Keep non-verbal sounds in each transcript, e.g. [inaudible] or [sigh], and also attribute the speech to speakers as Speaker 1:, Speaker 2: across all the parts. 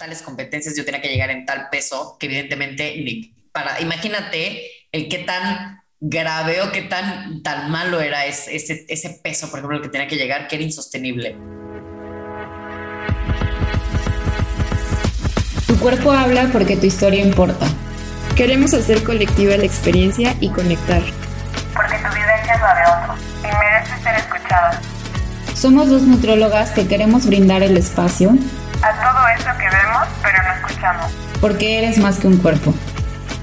Speaker 1: tales competencias yo tenía que llegar en tal peso que evidentemente ni para, imagínate el qué tan grave o qué tan, tan malo era ese, ese, ese peso, por ejemplo, el que tenía que llegar, que era insostenible.
Speaker 2: Tu cuerpo habla porque tu historia importa.
Speaker 3: Queremos hacer colectiva la experiencia y conectar.
Speaker 4: Porque tu vivencia es la de otro y merece ser escuchada.
Speaker 2: Somos dos nutrólogas que queremos brindar el espacio
Speaker 4: a todo eso que pero no escuchamos.
Speaker 2: Porque eres más que un cuerpo.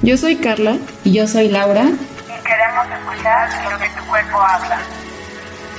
Speaker 3: Yo soy Carla.
Speaker 2: Y yo soy Laura.
Speaker 4: Y queremos escuchar lo que tu cuerpo habla.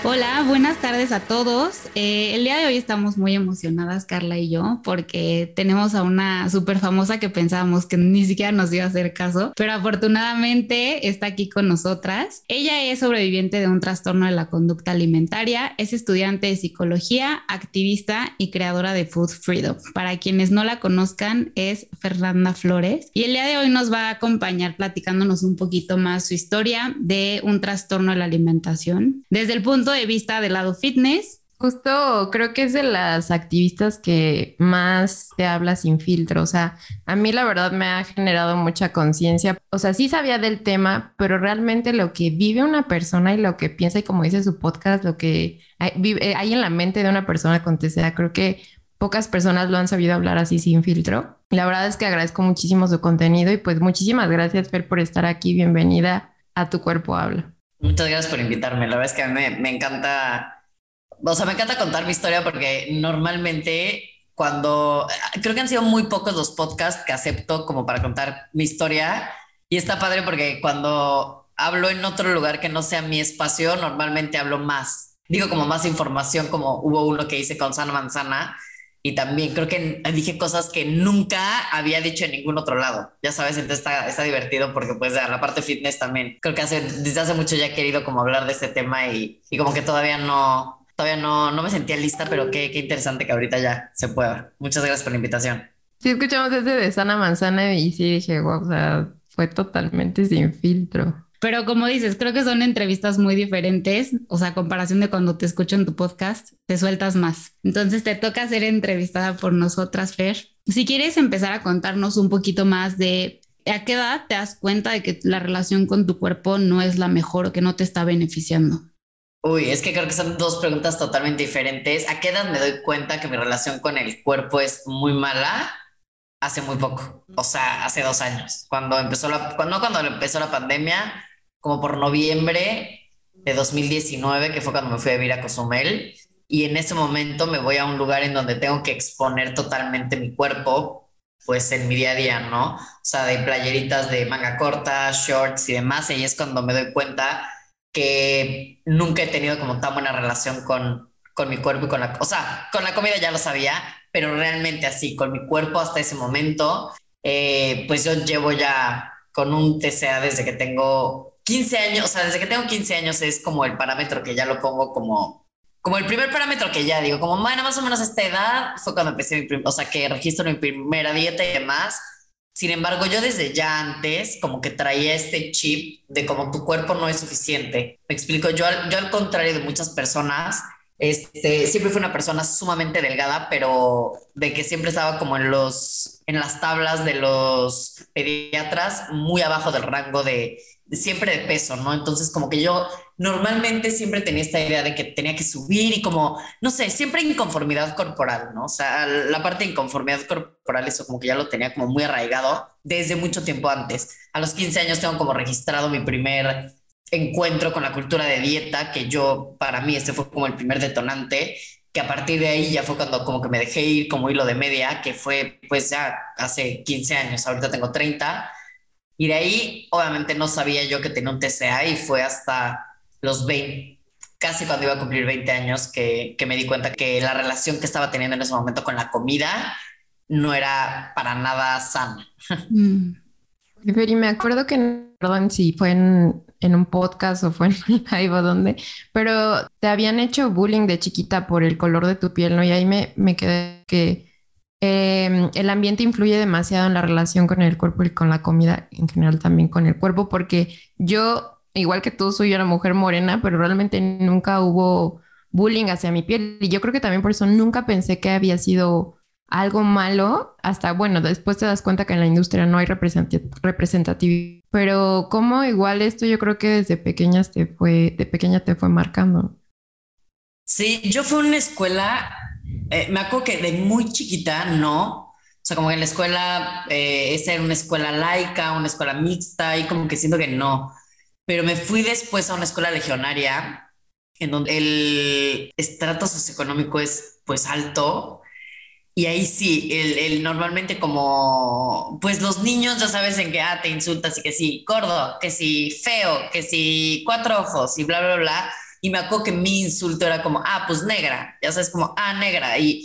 Speaker 2: Hola, buenas tardes a todos. Eh, el día de hoy estamos muy emocionadas, Carla y yo, porque tenemos a una súper famosa que pensábamos que ni siquiera nos iba a hacer caso, pero afortunadamente está aquí con nosotras. Ella es sobreviviente de un trastorno de la conducta alimentaria, es estudiante de psicología, activista y creadora de Food Freedom. Para quienes no la conozcan, es Fernanda Flores y el día de hoy nos va a acompañar platicándonos un poquito más su historia de un trastorno de la alimentación desde el punto de vista del lado fitness.
Speaker 3: Justo creo que es de las activistas que más te habla sin filtro. O sea, a mí la verdad me ha generado mucha conciencia. O sea, sí sabía del tema, pero realmente lo que vive una persona y lo que piensa y como dice su podcast, lo que hay, vive, hay en la mente de una persona con TCA, creo que pocas personas lo han sabido hablar así sin filtro. La verdad es que agradezco muchísimo su contenido y pues muchísimas gracias Fer por estar aquí. Bienvenida a Tu Cuerpo Habla.
Speaker 1: Muchas gracias por invitarme. La verdad es que me, me encanta, o sea, me encanta contar mi historia porque normalmente cuando, creo que han sido muy pocos los podcasts que acepto como para contar mi historia y está padre porque cuando hablo en otro lugar que no sea mi espacio, normalmente hablo más. Digo como más información, como hubo uno que hice con Sana Manzana, y también creo que dije cosas que nunca había dicho en ningún otro lado, ya sabes, entonces está, está divertido porque pues la parte fitness también, creo que desde hace mucho ya he querido como hablar de este tema y, y como que todavía no, todavía no, no me sentía lista, pero qué, qué interesante que ahorita ya se pueda. Muchas gracias por la invitación.
Speaker 3: Sí, escuchamos ese de Sana Manzana y sí dije, wow, o sea, fue totalmente sin filtro.
Speaker 2: Pero como dices, creo que son entrevistas muy diferentes, o sea, a comparación de cuando te escucho en tu podcast, te sueltas más. Entonces te toca ser entrevistada por nosotras, Fer. Si quieres empezar a contarnos un poquito más de a qué edad te das cuenta de que la relación con tu cuerpo no es la mejor o que no te está beneficiando.
Speaker 1: Uy, es que creo que son dos preguntas totalmente diferentes. ¿A qué edad me doy cuenta que mi relación con el cuerpo es muy mala? Hace muy poco, o sea, hace dos años, cuando empezó la, cuando, cuando empezó la pandemia, como por noviembre de 2019, que fue cuando me fui a vivir a Cozumel. Y en ese momento me voy a un lugar en donde tengo que exponer totalmente mi cuerpo, pues en mi día a día, ¿no? O sea, de playeritas de manga corta, shorts y demás. Y es cuando me doy cuenta que nunca he tenido como tan buena relación con, con mi cuerpo y con la... O sea, con la comida ya lo sabía, pero realmente así, con mi cuerpo hasta ese momento, eh, pues yo llevo ya con un TCA desde que tengo 15 años, o sea, desde que tengo 15 años es como el parámetro que ya lo pongo como, como el primer parámetro que ya digo, como, bueno, más o menos a esta edad fue cuando empecé mi, o sea, que registro mi primera dieta y demás. Sin embargo, yo desde ya antes como que traía este chip de como tu cuerpo no es suficiente. Me explico, yo, yo al contrario de muchas personas, este, siempre fui una persona sumamente delgada, pero de que siempre estaba como en los, en las tablas de los pediatras, muy abajo del rango de, siempre de peso, ¿no? Entonces como que yo normalmente siempre tenía esta idea de que tenía que subir y como, no sé, siempre inconformidad corporal, ¿no? O sea, la parte de inconformidad corporal, eso como que ya lo tenía como muy arraigado desde mucho tiempo antes. A los 15 años tengo como registrado mi primer encuentro con la cultura de dieta, que yo, para mí, este fue como el primer detonante, que a partir de ahí ya fue cuando como que me dejé ir como hilo de media, que fue pues ya hace 15 años, ahorita tengo 30 y de ahí, obviamente, no sabía yo que tenía un TCA y fue hasta los 20, casi cuando iba a cumplir 20 años, que, que me di cuenta que la relación que estaba teniendo en ese momento con la comida no era para nada sana. [laughs]
Speaker 3: Mm. Y me acuerdo que, perdón si fue en, en, un podcast o fue en [laughs] live o donde, pero te habían hecho bullying de chiquita por el color de tu piel, ¿no? Y ahí me, me quedé que eh, el ambiente influye demasiado en la relación con el cuerpo y con la comida, en general también con el cuerpo, porque yo, igual que tú, soy una mujer morena, pero realmente nunca hubo bullying hacia mi piel. Y yo creo que también por eso nunca pensé que había sido algo malo, hasta bueno, después te das cuenta que en la industria no hay representatividad. Pero como igual esto yo creo que desde pequeñas te fue, de pequeña te fue marcando.
Speaker 1: Sí, yo fui a una escuela, eh, me acuerdo que de muy chiquita, no. O sea, como que en la escuela, eh, esa era una escuela laica, una escuela mixta, y como que siento que no. Pero me fui después a una escuela legionaria, en donde el estrato socioeconómico es pues alto y ahí sí, el, normalmente como, pues los niños ya sabes en que, ah, te insultas y que sí, gordo, que sí, feo, que sí, cuatro ojos y bla, bla, bla. Y me acuerdo que mi insulto era como, ah, pues negra, ya sabes, como, ah, negra. Y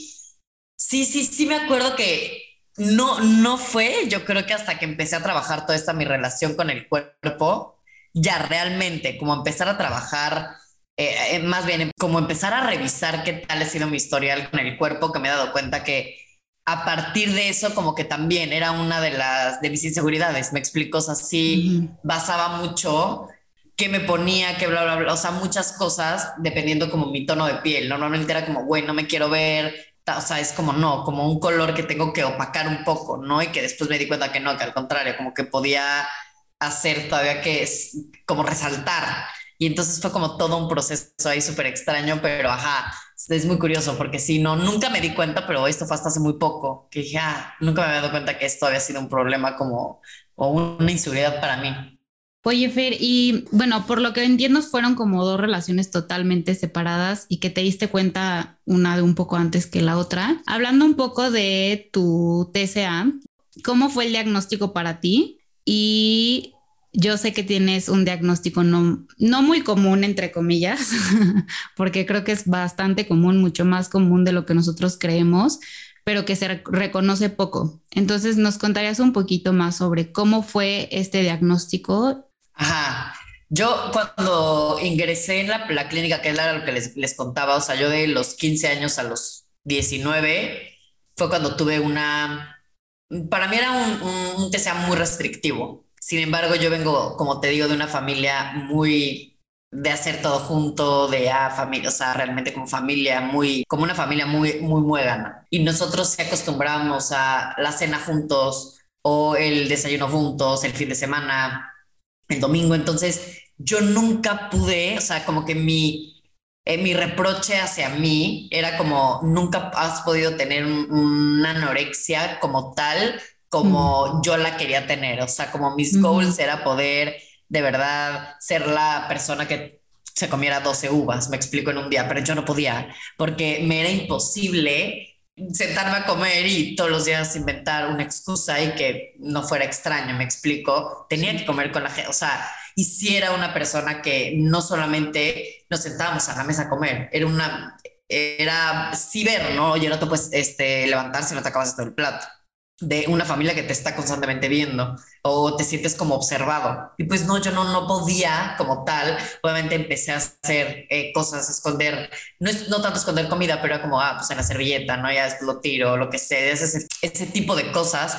Speaker 1: sí, sí, sí me acuerdo que no, no fue, yo creo que hasta que empecé a trabajar toda esta mi relación con el cuerpo, ya realmente, como empezar a trabajar eh, eh, más bien como empezar a revisar qué tal ha sido mi historial con el cuerpo, que me he dado cuenta que a partir de eso como que también era una de las de mis inseguridades, me explico, así basaba mucho qué me ponía, qué bla, bla, bla, o sea, muchas cosas dependiendo como mi tono de piel, normalmente era como, güey, no me quiero ver, o sea, es como no, como un color que tengo que opacar un poco, ¿no? Y que después me di cuenta que no, que al contrario, como que podía hacer todavía que es como resaltar. Y entonces fue como todo un proceso ahí súper extraño, pero ajá, es muy curioso porque si no, nunca me di cuenta, pero esto fue hasta hace muy poco, que dije, ah, nunca me había dado cuenta que esto había sido un problema como, o una inseguridad para mí.
Speaker 2: Oye, Fer, y bueno, por lo que entiendo fueron como dos relaciones totalmente separadas y que te diste cuenta una de un poco antes que la otra. Hablando un poco de tu TCA, ¿cómo fue el diagnóstico para ti? Y yo sé que tienes un diagnóstico no, no muy común, entre comillas, [laughs] porque creo que es bastante común, mucho más común de lo que nosotros creemos, pero que se reconoce poco. Entonces, ¿nos contarías un poquito más sobre cómo fue este diagnóstico?
Speaker 1: Ajá. Yo cuando ingresé en la, clínica, que era lo que les, les, contaba, o sea, yo de los 15 años a los 19, fue cuando tuve una, para mí era un, un, un TCA muy restrictivo. Sin embargo, yo vengo, como te digo, de una familia muy de hacer todo junto, de a ah, familia, o sea, realmente como familia, muy, como una familia muy, muy muégana. Y nosotros se acostumbrábamos a la cena juntos o el desayuno juntos, el fin de semana, el domingo. Entonces, yo nunca pude, o sea, como que mi, eh, mi reproche hacia mí era como, nunca has podido tener una anorexia como tal como yo la quería tener. O sea, como mis goals era poder de verdad ser la persona que se comiera 12 uvas, me explico en un día, pero yo no podía porque me era imposible sentarme a comer y todos los días inventar una excusa y que no fuera extraño, me explico. Tenía que comer con la gente, o sea, y si era una persona que no solamente nos sentábamos a la mesa a comer, era una, era sí ver, ¿no? Oye, no te puedes este, levantar si no te acabas todo el plato de una familia que te está constantemente viendo o te sientes como observado. Y pues no, yo no, no podía como tal. Obviamente empecé a hacer eh, cosas, esconder, no, es, no tanto esconder comida, pero como, ah, pues en la servilleta, ¿no? Ya lo tiro, lo que sé, ese, ese tipo de cosas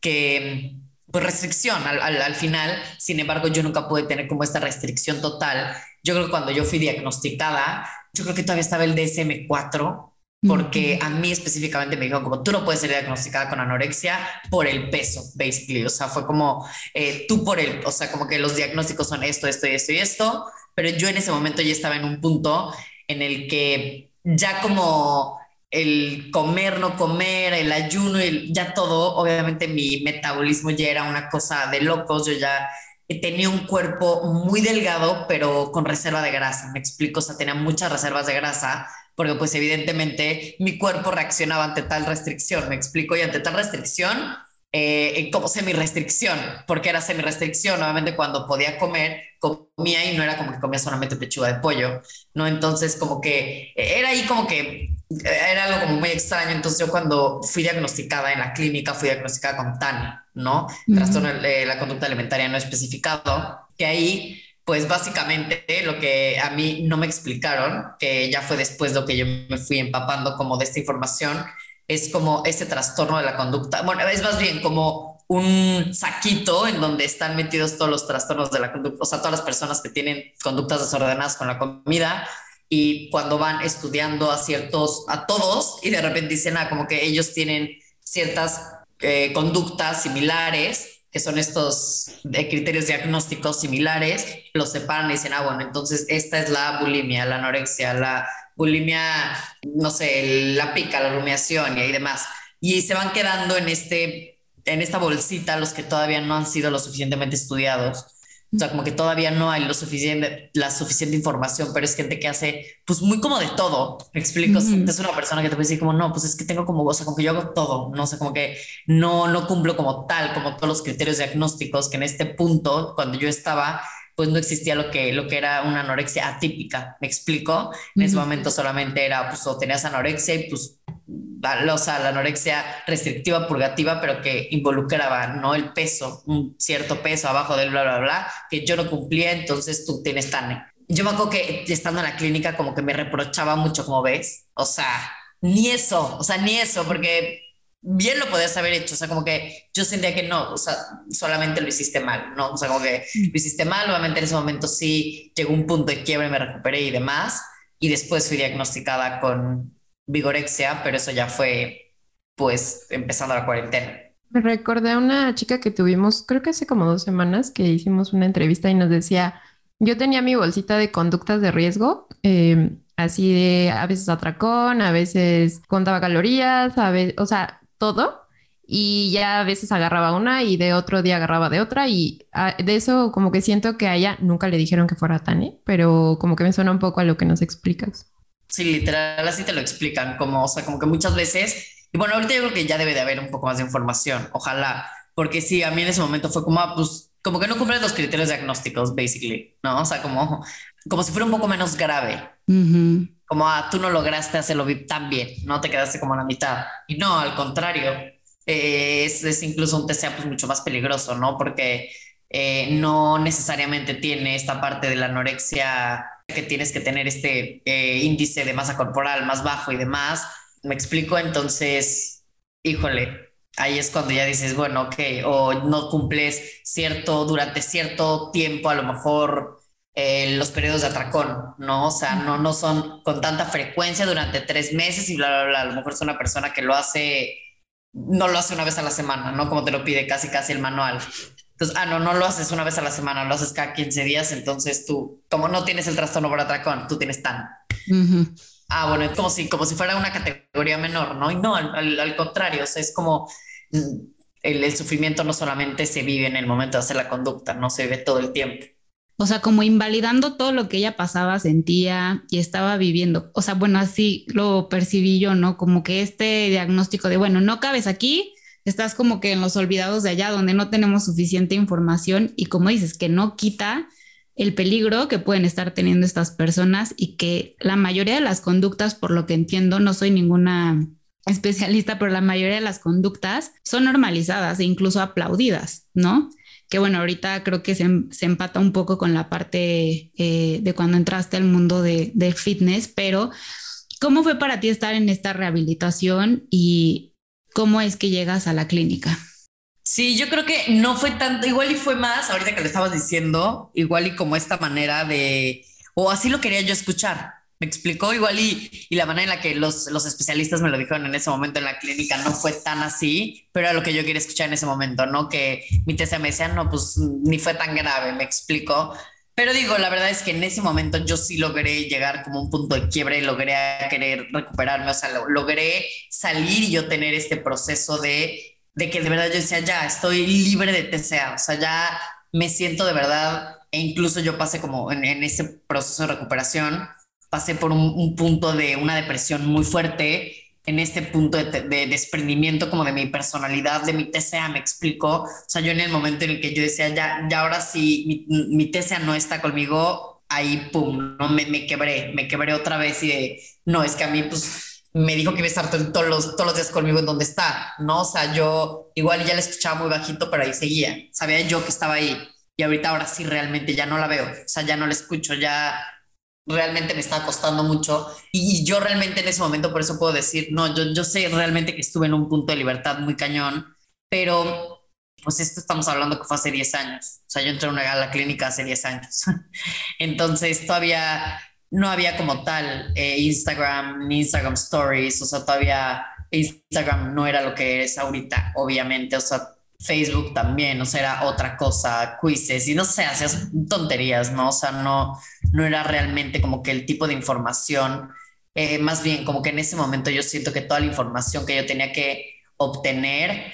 Speaker 1: que, pues restricción al, al, al final. Sin embargo, yo nunca pude tener como esta restricción total. Yo creo que cuando yo fui diagnosticada, yo creo que todavía estaba el DSM-4 porque a mí específicamente me dijo como tú no puedes ser diagnosticada con anorexia por el peso, basically, o sea, fue como eh, tú por el, o sea, como que los diagnósticos son esto, esto y esto y esto, pero yo en ese momento ya estaba en un punto en el que ya como el comer, no comer, el ayuno, el, ya todo, obviamente mi metabolismo ya era una cosa de locos, yo ya tenía un cuerpo muy delgado, pero con reserva de grasa, me explico, o sea, tenía muchas reservas de grasa, porque pues evidentemente mi cuerpo reaccionaba ante tal restricción, me explico, y ante tal restricción, eh, como semi-restricción, porque era semi-restricción, obviamente cuando podía comer, comía y no era como que comía solamente pechuga de pollo, ¿no? Entonces como que era ahí como que era algo como muy extraño, entonces yo cuando fui diagnosticada en la clínica, fui diagnosticada con TAN, ¿no? Trastorno de la conducta alimentaria no especificado, que ahí pues básicamente lo que a mí no me explicaron, que ya fue después lo que yo me fui empapando como de esta información, es como este trastorno de la conducta. Bueno, es más bien como un saquito en donde están metidos todos los trastornos de la conducta, o sea, todas las personas que tienen conductas desordenadas con la comida y cuando van estudiando a ciertos, a todos, y de repente dicen, ah, como que ellos tienen ciertas eh, conductas similares, que son estos criterios diagnósticos similares, los separan y dicen, ah, bueno, entonces esta es la bulimia, la anorexia, la bulimia, no sé, la pica, la rumiación y demás. Y se van quedando en, este, en esta bolsita los que todavía no han sido lo suficientemente estudiados o sea, como que todavía no hay lo suficiente, la suficiente información, pero es gente que hace, pues muy como de todo. Me explico. Es una persona que te puede decir como, no, pues es que tengo como, o sea, como que yo hago todo. No sé, como que no, no cumplo como tal, como todos los criterios diagnósticos que en este punto, cuando yo estaba, pues no existía lo que, lo que era una anorexia atípica. Me explico. En ese momento solamente era, pues, o tenías anorexia y pues o sea, la anorexia restrictiva, purgativa, pero que involucraba, ¿no? El peso, un cierto peso abajo del bla, bla, bla, que yo no cumplía, entonces tú tienes tan... Yo me acuerdo que estando en la clínica como que me reprochaba mucho, como ves, o sea, ni eso, o sea, ni eso, porque bien lo podías haber hecho, o sea, como que yo sentía que no, o sea, solamente lo hiciste mal, ¿no? O sea, como que lo hiciste mal, obviamente en ese momento sí llegó un punto de quiebre, me recuperé y demás, y después fui diagnosticada con vigorexia, pero eso ya fue pues empezando la cuarentena.
Speaker 3: Me recordé a una chica que tuvimos, creo que hace como dos semanas, que hicimos una entrevista y nos decía, yo tenía mi bolsita de conductas de riesgo, em, así de a veces atracón, a veces contaba calorías, a veces, o sea, todo. Y ya a veces agarraba una y de otro día agarraba de otra y ah, de eso como que siento que a ella nunca le dijeron que fuera Tane, pero como que me suena un poco a lo que nos explicas.
Speaker 1: Sí, literal, así te lo explican, como, o sea, como que muchas veces, y bueno, ahorita yo creo que ya debe de haber un poco más de información, ojalá, porque sí, a mí en ese momento fue como, ah, pues, como que no cumplen los criterios diagnósticos, basically, ¿no? O sea, como, como si fuera un poco menos grave. Como, ah, tú no lograste hacerlo tan bien, no te quedaste como a la mitad. Y no, al contrario, eh, es, es, incluso un TCA pues mucho más peligroso, ¿no? Porque eh, no necesariamente tiene esta parte de la anorexia que tienes que tener este eh, índice de masa corporal más bajo y demás. Me explico, entonces, híjole, ahí es cuando ya dices, bueno, ok, o no cumples cierto, durante cierto tiempo, a lo mejor eh, los periodos de atracón, ¿no? O sea, no, no son con tanta frecuencia durante tres meses y bla, bla, bla. A lo mejor es una persona que lo hace, no lo hace una vez a la semana, ¿no? Como te lo pide casi, casi el manual. Entonces, ah, no, no lo haces una vez a la semana, lo haces cada 15 días, entonces tú, como no tienes el trastorno por atracón, tú tienes tan. Ah, bueno, es como si, como si fuera una categoría menor, ¿no? Y no, al, contrario, o sea, es como mm, el, el, sufrimiento no solamente se vive en el momento de hacer la conducta, no se vive todo el tiempo.
Speaker 2: O sea, como invalidando todo lo que ella pasaba, sentía y estaba viviendo. O sea, bueno, así lo percibí yo, ¿no? Como que este diagnóstico de, bueno, no cabes aquí, estás como que en los olvidados de allá donde no tenemos suficiente información y como dices, que no quita el peligro que pueden estar teniendo estas personas y que la mayoría de las conductas, por lo que entiendo, no soy ninguna especialista, pero la mayoría de las conductas son normalizadas e incluso aplaudidas, ¿no? Que bueno, ahorita creo que se, se empata un poco con la parte eh, de cuando entraste al mundo de, de fitness, pero ¿cómo fue para ti estar en esta rehabilitación y ¿Cómo es que llegas a la clínica?
Speaker 1: Sí, yo creo que no fue tanto, igual y fue más, ahorita que le estabas diciendo, igual y como esta manera de, o así lo quería yo escuchar. Me explicó igual y, y la manera en la que los, los especialistas me lo dijeron en ese momento en la clínica no fue tan así, pero era lo que yo quería escuchar en ese momento, ¿no? Que mi TCA me decía, no, pues ni fue tan grave, me explicó. Pero digo, la verdad es que en ese momento yo sí logré llegar como un punto de quiebre, logré querer recuperarme, o sea, logré salir y yo tener este proceso de, de que de verdad yo decía, ya, estoy libre de TCA, o sea, ya me siento de verdad, e incluso yo pasé como en, ese proceso de recuperación, pasé por un, un punto de una depresión muy fuerte, en este punto de, desprendimiento como de mi personalidad, de mi TCA, me explico. O sea, yo en el momento en el que yo decía, ya, ya ahora sí, mi, mi TCA no está conmigo, ahí, pum, no me, me, quebré, me quebré otra vez y de, no, es que a mí, pues, me dijo que iba a estar todos los, todos los días conmigo en donde está, ¿no? O sea, yo igual ya la escuchaba muy bajito, pero ahí seguía. Sabía yo que estaba ahí. Y ahorita ahora sí realmente ya no la veo. O sea, ya no la escucho, ya realmente me estaba costando mucho y, yo realmente en ese momento por eso puedo decir, no, yo, yo sé realmente que estuve en un punto de libertad muy cañón, pero pues esto estamos hablando que fue hace 10 años, o sea, yo entré a, una, la clínica hace 10 años, [laughs] entonces todavía no había como tal eh, Instagram ni Instagram Stories, o sea, todavía Instagram no era lo que es ahorita, obviamente, o sea, Facebook también, o sea, era otra cosa, quizzes y no sé, hacías tonterías, ¿no? O sea, no, no era realmente como que el tipo de información, eh, más bien como que en ese momento yo siento que toda la información que yo tenía que obtener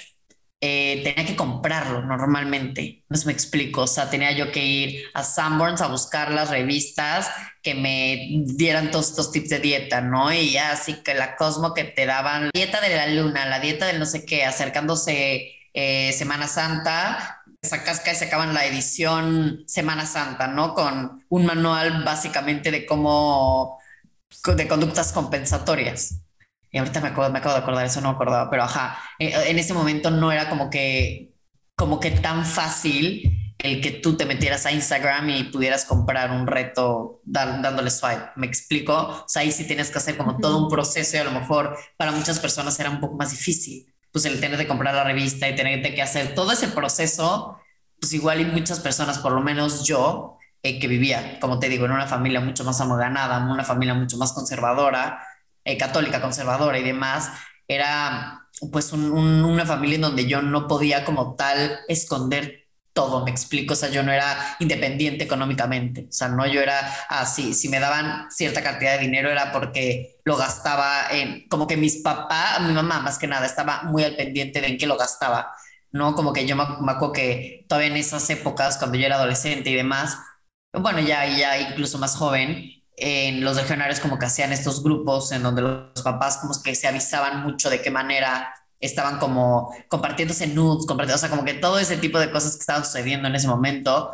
Speaker 1: eh, tenía que comprarlo normalmente. No sé me explico. O sea, tenía yo que ir a Sanborns a buscar las revistas que me dieran todos estos tips de dieta, ¿no? Y ya así que la Cosmo que te daban dieta de la luna, la dieta del no sé qué, acercándose eh, Semana Santa, casca y sacaban la edición Semana Santa, ¿no? Con un manual básicamente de cómo, de conductas compensatorias. Y ahorita me acabo, me acabo de acordar, eso no me acordaba, pero ajá, eh, en ese momento no era como que, como que tan fácil el que tú te metieras a Instagram y pudieras comprar un reto dándole swipe. ¿Me explico? O sea, ahí sí tienes que hacer como todo un proceso y a lo mejor para muchas personas era un poco más difícil. Pues el tener que comprar la revista y tener que hacer todo ese proceso, pues igual y muchas personas, por lo menos yo, eh, que vivía, como te digo, en una familia mucho más amoganada, una familia mucho más conservadora, eh, católica, conservadora y demás, era pues una familia en donde yo no podía como tal esconder todo, me explico, o sea, yo no era independiente económicamente, o sea, no yo era así, si me daban cierta cantidad de dinero era porque lo gastaba en, como que mis papás, mi mamá más que nada, estaba muy al pendiente de en qué lo gastaba, ¿no? Como que yo me, me acuerdo que todavía en esas épocas, cuando yo era adolescente y demás, bueno, ya, ya incluso más joven, en los legionarios como que hacían estos grupos en donde los papás como que se avisaban mucho de qué manera estaban como compartiéndose nudes, compartiendo, o sea, como que todo ese tipo de cosas que estaban sucediendo en ese momento,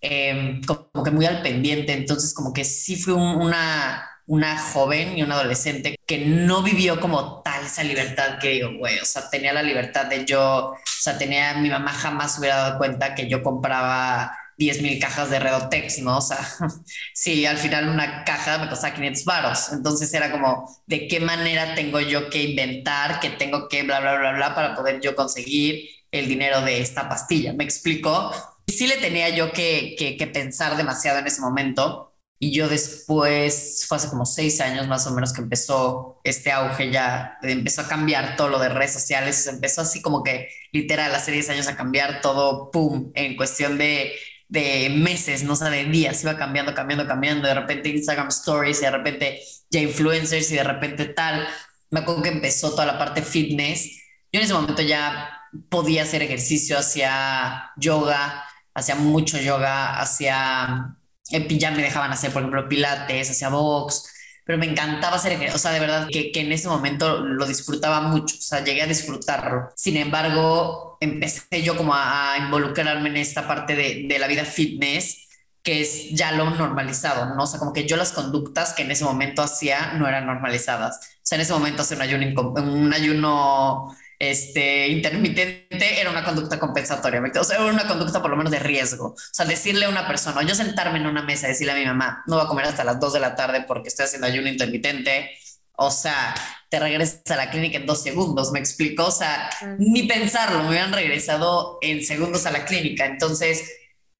Speaker 1: em, como que muy al pendiente. Entonces, como que sí fui una, una joven y una adolescente que no vivió como tal esa libertad que digo, güey, o sea, tenía la libertad de yo, o sea, tenía, mi mamá jamás hubiera dado cuenta que yo compraba 10 mil cajas de Redotex, ¿no? O sea, [laughs] sí, al final una caja me costaba 500 varos. Entonces era como, ¿de qué manera tengo yo que inventar, que tengo que bla, bla, bla, bla, para poder yo conseguir el dinero de esta pastilla? ¿Me explico? Y sí le tenía yo que, que, pensar demasiado en ese momento. Y yo después, fue hace como seis años más o menos que empezó este auge ya, empezó a cambiar todo lo de redes sociales, empezó así como que literal hace 10 años a cambiar todo, ¡pum!, en cuestión de de meses, no sé, de días, iba cambiando, cambiando, cambiando, de repente Instagram Stories, y de repente ya influencers y de repente tal. Me acuerdo que empezó toda la parte fitness. Yo en ese momento ya podía hacer ejercicio, hacía yoga, hacía mucho yoga, hacía, ya me dejaban hacer, por ejemplo, pilates, hacía box, pero me encantaba hacer ejercicio, o sea, de verdad que, en ese momento lo disfrutaba mucho, o sea, llegué a disfrutarlo. Sin embargo, empecé yo como a, involucrarme en esta parte de, la vida fitness, que es ya lo normalizado, ¿no? O sea, como que yo las conductas que en ese momento hacía no eran normalizadas. O sea, en ese momento hacer un un ayuno este, intermitente era una conducta compensatoria, o sea, era una conducta por lo menos de riesgo. O sea, decirle a una persona, yo sentarme en una mesa y decirle a mi mamá, no voy a comer hasta las 2 de la tarde porque estoy haciendo ayuno intermitente, o sea, te regresas a la clínica en dos segundos, me explico, o sea, ni pensarlo, me hubieran regresado en segundos a la clínica. Entonces,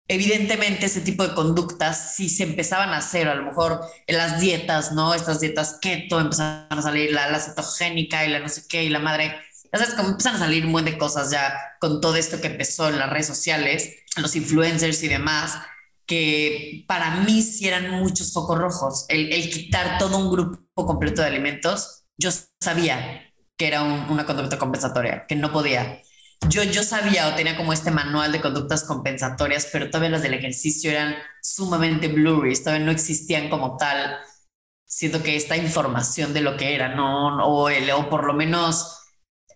Speaker 1: evidentemente ese tipo de conductas si se empezaban a hacer, a lo mejor en las dietas, ¿no? Estas dietas keto empezaron a salir, la, la cetogénica y la no sé qué, y la madre, sabes, como empiezan a salir un buen de cosas ya con todo esto que empezó en las redes sociales, los influencers y demás, que para mí sí eran muchos focos rojos, el, el quitar todo un grupo completo de alimentos, yo sabía que era una conducta compensatoria, que no podía. Yo, yo sabía o tenía como este manual de conductas compensatorias, pero todavía las del ejercicio eran sumamente blurry, todavía no existían como tal. Siento que esta información de lo que era, no, o, el, o por lo menos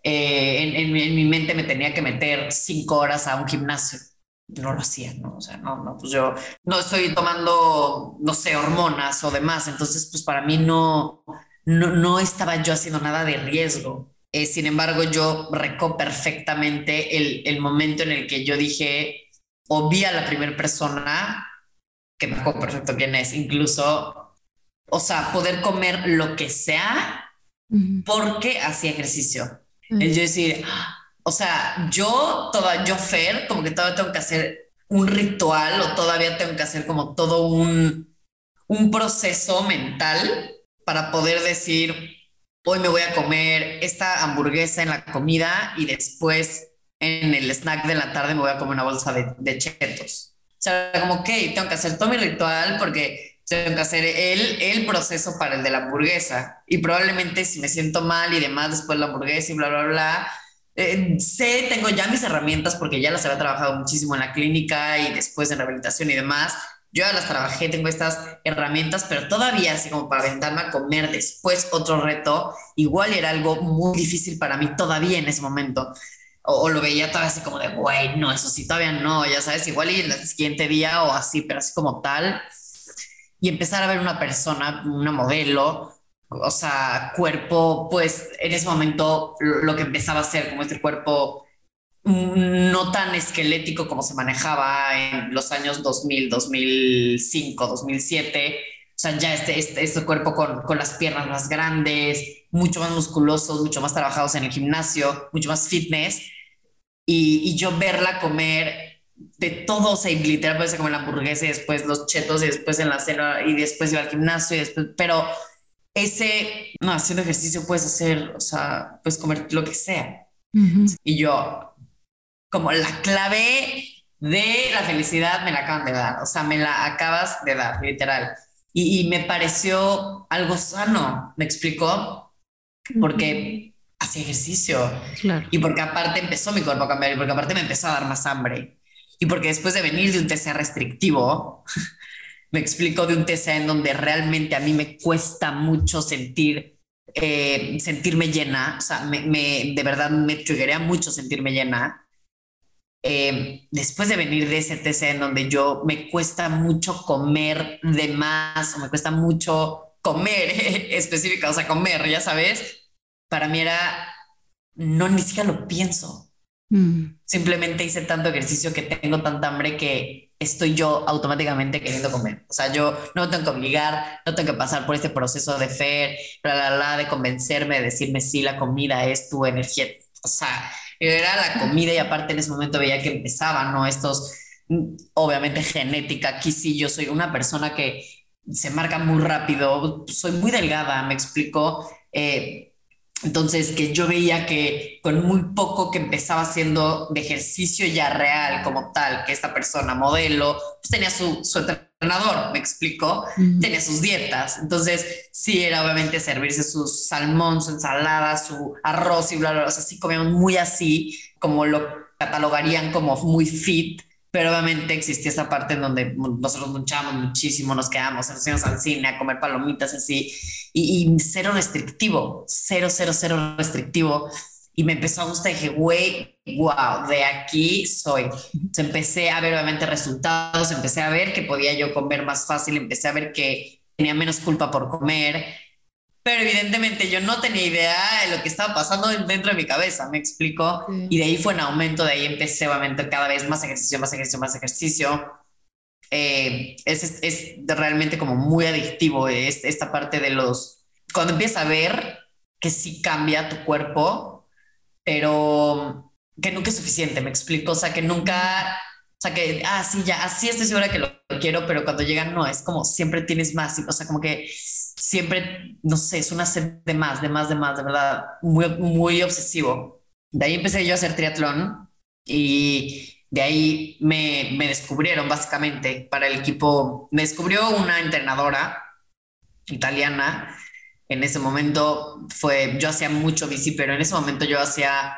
Speaker 1: eh, en, en, en, mi mente me tenía que meter cinco horas a un gimnasio. No lo hacía, ¿no? O sea, no, no, pues yo no estoy tomando, no sé, hormonas o demás, entonces, pues para mí no, no, no estaba yo haciendo nada de riesgo. Eh, sin embargo, yo recó perfectamente el, el, momento en el que yo dije, o vi a la primera persona, que me acuerdo perfecto quién es, incluso, o sea, poder comer lo que sea porque hacía ejercicio. Es decir, o sea, yo, toda, yo, Fer, como que todavía tengo que hacer un ritual o todavía tengo que hacer como todo un, un proceso mental para poder decir, hoy me voy a comer esta hamburguesa en la comida y después en el snack de la tarde me voy a comer una bolsa de, de chetos. O sea, como, ok, tengo que hacer todo mi ritual porque tengo que hacer el, el proceso para el de la hamburguesa. Y probablemente si me siento mal y demás después la hamburguesa y bla, bla, bla, eh, sé, tengo ya mis herramientas porque ya las había trabajado muchísimo en la clínica y después en rehabilitación y demás. Yo ya las trabajé, tengo estas herramientas, pero todavía así como para aventarme a comer después otro reto, igual era algo muy difícil para mí todavía en ese momento. O, lo veía todavía así como de, güey, no, eso sí, todavía no, ya sabes, igual y el siguiente día o así, pero así como tal. Y empezar a ver una persona, una modelo, o sea, cuerpo, pues en ese momento lo que empezaba a ser como este cuerpo no tan esquelético como se manejaba en los años 2000, 2005, 2007. O sea, ya este, este, este cuerpo con, con, las piernas más grandes, mucho más musculosos, mucho más trabajados en el gimnasio, mucho más fitness. Y yo verla comer de todo, o sea, y literal parece como la hamburguesa y después los chetos y después en la cena y después iba al gimnasio y después, pero ese, no, haciendo ejercicio puedes hacer, o sea, puedes comer lo que sea. Y yo, como la clave de la felicidad me la acaban de dar, o sea, me la acabas de dar, literal. Y, me pareció algo sano, me explicó, porque hacía ejercicio. Claro. Y porque aparte empezó mi cuerpo a cambiar, y porque aparte me empezó a dar más hambre. Y porque después de venir de un TCA restrictivo, [laughs] me explico de un TCA en donde realmente a mí me cuesta mucho sentir, eh, sentirme llena, o sea, me, de verdad me triggería mucho sentirme llena. Eh, después de venir de ese TCA en donde yo me cuesta mucho comer de más o me cuesta mucho comer [laughs] específica, o sea, comer, ya sabes, para mí era, no, ni siquiera lo pienso. Mm. Simplemente hice tanto ejercicio que tengo tanta hambre que estoy yo automáticamente queriendo comer. O sea, yo no tengo que obligar, no tengo que pasar por este proceso de fe, bla, bla, bla, de convencerme, de decirme sí, la comida es tu energía. O sea, era la comida y aparte en ese momento veía que empezaba, ¿no? Estos, obviamente genética, aquí sí, yo soy una persona que se marca muy rápido, soy muy delgada, me explico. Eh, entonces, que yo veía que con muy poco que empezaba haciendo de ejercicio ya real como tal, que esta persona modelo, pues tenía su, su entrenador, me explico, tenía sus dietas. Entonces, sí era obviamente servirse su salmón, su ensalada, su arroz y bla, bla, bla. O sea, sí comíamos muy así, como lo catalogarían como muy fit pero obviamente existía esa parte en donde nosotros luchábamos muchísimo, nos quedamos, nos íbamos al cine a comer palomitas así, y, y, cero restrictivo, cero, cero, cero restrictivo. Y me empezó a gustar dije, güey, wow, de aquí soy. Entonces empecé a ver obviamente resultados, empecé a ver que podía yo comer más fácil, empecé a ver que tenía menos culpa por comer, pero evidentemente yo no tenía idea de lo que estaba pasando dentro de mi cabeza, me explico. Y de ahí fue en aumento, de ahí empecé obviamente cada vez más ejercicio, más ejercicio, más ejercicio. Eh, es, es, realmente como muy adictivo es, esta parte de los... Cuando empiezas a ver que sí cambia tu cuerpo, pero que nunca es suficiente, me explico. O sea, que nunca... O sea, que, ah, sí, ya, así estoy segura que lo, lo quiero, pero cuando llegan no, es como siempre tienes más. O sea, como que siempre, no sé, es una sed de más, de más, de más, de verdad, muy, muy obsesivo. De ahí empecé yo a hacer triatlón y de ahí me, me descubrieron básicamente para el equipo. Me descubrió una entrenadora italiana. En ese momento fue, yo hacía mucho bici, pero en ese momento yo hacía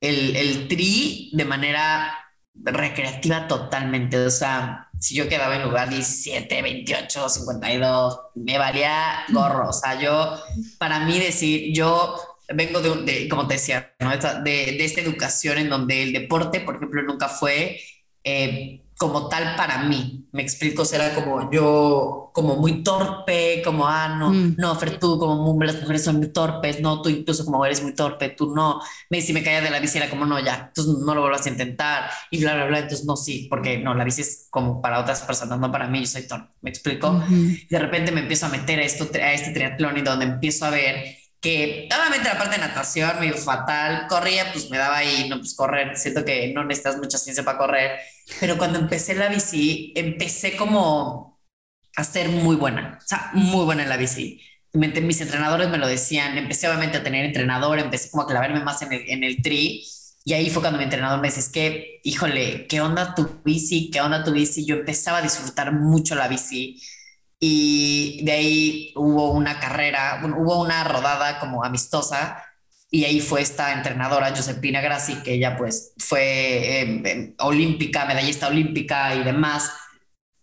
Speaker 1: el, el tri de manera recreativa totalmente. O sea, si yo quedaba en lugar 17, 28, 52, me valía gorro. O sea, yo, para mí decir, yo vengo de, como te decía, de, de, esta educación en donde el deporte, por ejemplo, nunca fue eh, como tal para mí. Me explico, será como yo, como muy torpe, como, ah, no, mm. no, Fer, tú como las mujeres son muy torpes, no, tú incluso como eres muy torpe, tú no. Me, si me caía de la bici era como, no, ya, entonces no lo vuelvas a intentar y bla, bla, bla. Entonces, no, sí, porque no, la bici es como para otras personas, no para mí, yo soy torpe. Me explico. De repente me empiezo a meter a, esto, a este triatlón y donde empiezo a ver que obviamente la parte de natación me iba fatal, corría, pues me daba ahí, no, pues correr, siento que no necesitas mucha ciencia para correr, pero cuando empecé la bici, empecé como a ser muy buena, o sea, muy buena en la bici. Mis entrenadores me lo decían, empecé obviamente a tener entrenador, empecé como a clavarme más en el, en el tri y ahí fue cuando mi entrenador me dice, es que, híjole, ¿qué onda tu bici? ¿Qué onda tu bici? Yo empezaba a disfrutar mucho la bici y de ahí hubo una carrera, hubo una rodada como amistosa y ahí fue esta entrenadora, Josepina Grassi, que ella pues fue em, em, olímpica, medallista olímpica y demás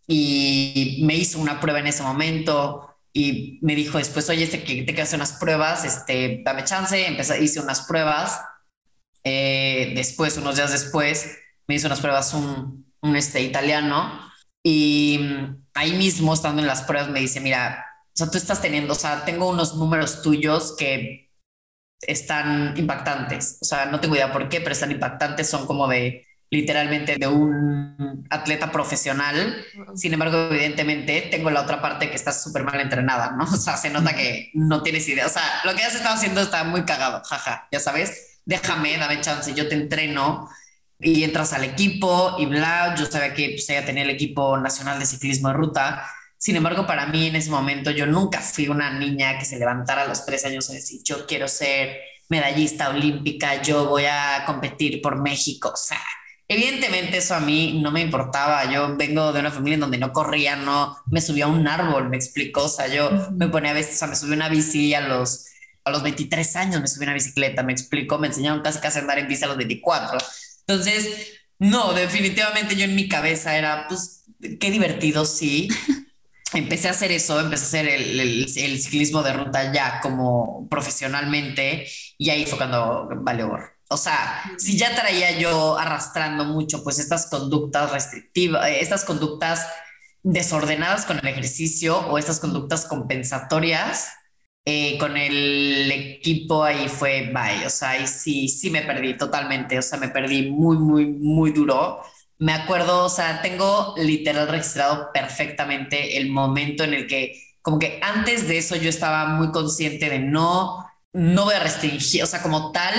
Speaker 1: y me hizo una prueba en ese momento y me dijo después, oye, este, que te quiero hacer unas pruebas, este, dame chance, empecé, hice unas pruebas, eh, después, unos días después, me hizo unas pruebas un, un este, italiano y mm, ahí mismo, estando en las pruebas, me dice, mira, o sea, tú estás teniendo, o sea, tengo unos números tuyos que están impactantes, o sea, no tengo idea por qué, pero están impactantes, son como de literalmente de un atleta profesional. Sin embargo, evidentemente, tengo la otra parte que está súper mal entrenada, ¿no? [laughs] O sea, se nota que no tienes idea. O sea, lo que has estado haciendo está muy cagado, jaja, ya sabes. Déjame, dame chance, yo te entreno y entras al equipo y bla. Yo sabía que pues, ella tenía el equipo nacional de ciclismo de ruta. Sin embargo, para mí en ese momento yo nunca fui una niña que se levantara a los tres años y decir, yo quiero ser medallista olímpica, yo voy a competir por México. O sea, Evidentemente eso a mí no me importaba. Yo vengo de una familia en donde no corría, no me subía a un árbol, me explicó. O sea, yo me ponía a veces, o sea, me subí a una bici a los, a los 23 años, me subí a una bicicleta, me explicó, me enseñaron casi casi a andar en bici a los 24. Entonces, no, definitivamente yo en mi cabeza era, pues, qué divertido, sí. [laughs] empecé a hacer eso, empecé a hacer el, el, el, ciclismo de ruta ya como profesionalmente y ahí fue cuando vale oro. O sea, si ya traía yo arrastrando mucho, pues estas conductas restrictivas, estas conductas desordenadas con el ejercicio o estas conductas compensatorias, eh, con el equipo ahí fue bye. O sea, ahí sí, sí me perdí totalmente. O sea, me perdí muy, muy, muy duro. Me acuerdo, o sea, tengo literal registrado perfectamente el momento en el que, como que antes de eso yo estaba muy consciente de no, no voy a restringir, o sea, como tal,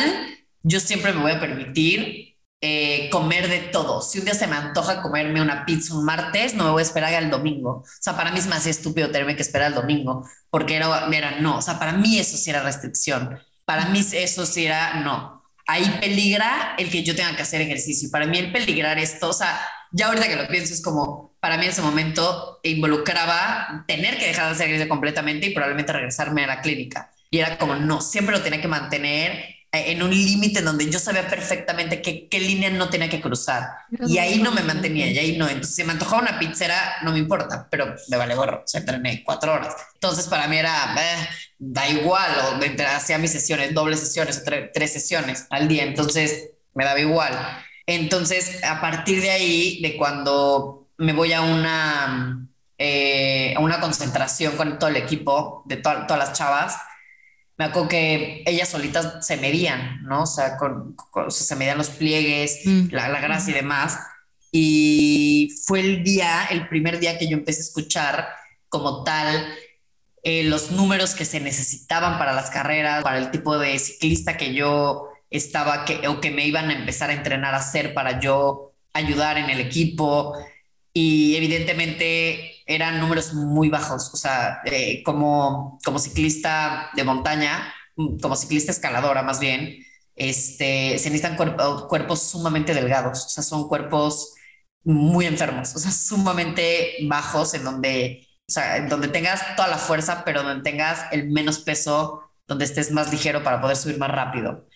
Speaker 1: yo siempre me voy a permitir eh, comer de todo. Si un día se me antoja comerme una pizza un martes, no me voy a esperar al domingo. O sea, para mí es más estúpido tenerme que esperar al domingo, porque era, era no. O sea, para mí eso sí era restricción. Para mí eso sí era no. Ahí peligra el que yo tenga que hacer ejercicio. Para mí el peligrar esto, o sea, ya ahorita que lo pienso es como, para mí en ese momento involucraba tener que dejar de hacer ejercicio completamente y probablemente regresarme a la clínica. Y era como, no, siempre lo tenía que mantener en un límite donde yo sabía perfectamente qué, qué línea no tenía que cruzar. y ahí no me mantenía, y ahí no. Entonces, si me antojaba una pizzera, no me importa, pero me vale gorro. O sea, entrené cuatro horas. Entonces, para mí era, eh, da igual, o hacía mis sesiones, dobles sesiones, o tres sesiones al día. Entonces, me daba igual. Entonces, a partir de ahí, de cuando me voy a una, eh, a una concentración con todo el equipo, de todas las chavas, me acuerdo que ellas solitas se medían, ¿no? O sea, con, se medían los pliegues, mm. la, la, grasa y demás. Y fue el día, el primer día que yo empecé a escuchar como tal eh, los números que se necesitaban para las carreras, para el tipo de ciclista que yo estaba que, o que me iban a empezar a entrenar a hacer para yo ayudar en el equipo. Y evidentemente eran números muy bajos, o sea, eh, como, como ciclista de montaña, mm, como ciclista escaladora más bien, este, se necesitan cuerpos sumamente delgados, o sea, son cuerpos muy enfermos, o sea, [laughs] sumamente bajos en donde, o sea, donde tengas toda la fuerza, pero donde tengas el menos peso, donde estés más ligero para poder subir más rápido.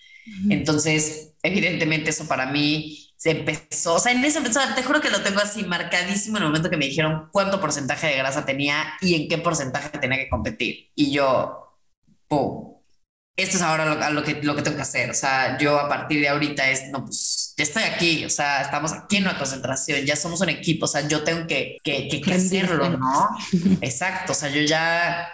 Speaker 1: Entonces, evidentemente eso para mí se empezó, o sea, en ese momento, te juro que lo tengo así marcadísimo en el momento que me dijeron cuánto porcentaje de grasa tenía y en qué porcentaje tenía que competir. Y yo, ¡pum! Esto es ahora lo, que, lo que tengo que hacer. O sea, yo a partir de ahorita es, no, pues ya estoy aquí, o sea, estamos aquí en una concentración, ya somos un equipo, o sea, yo tengo que, que, que, hacerlo, ¿no? [laughs] Exacto, o sea, yo ya...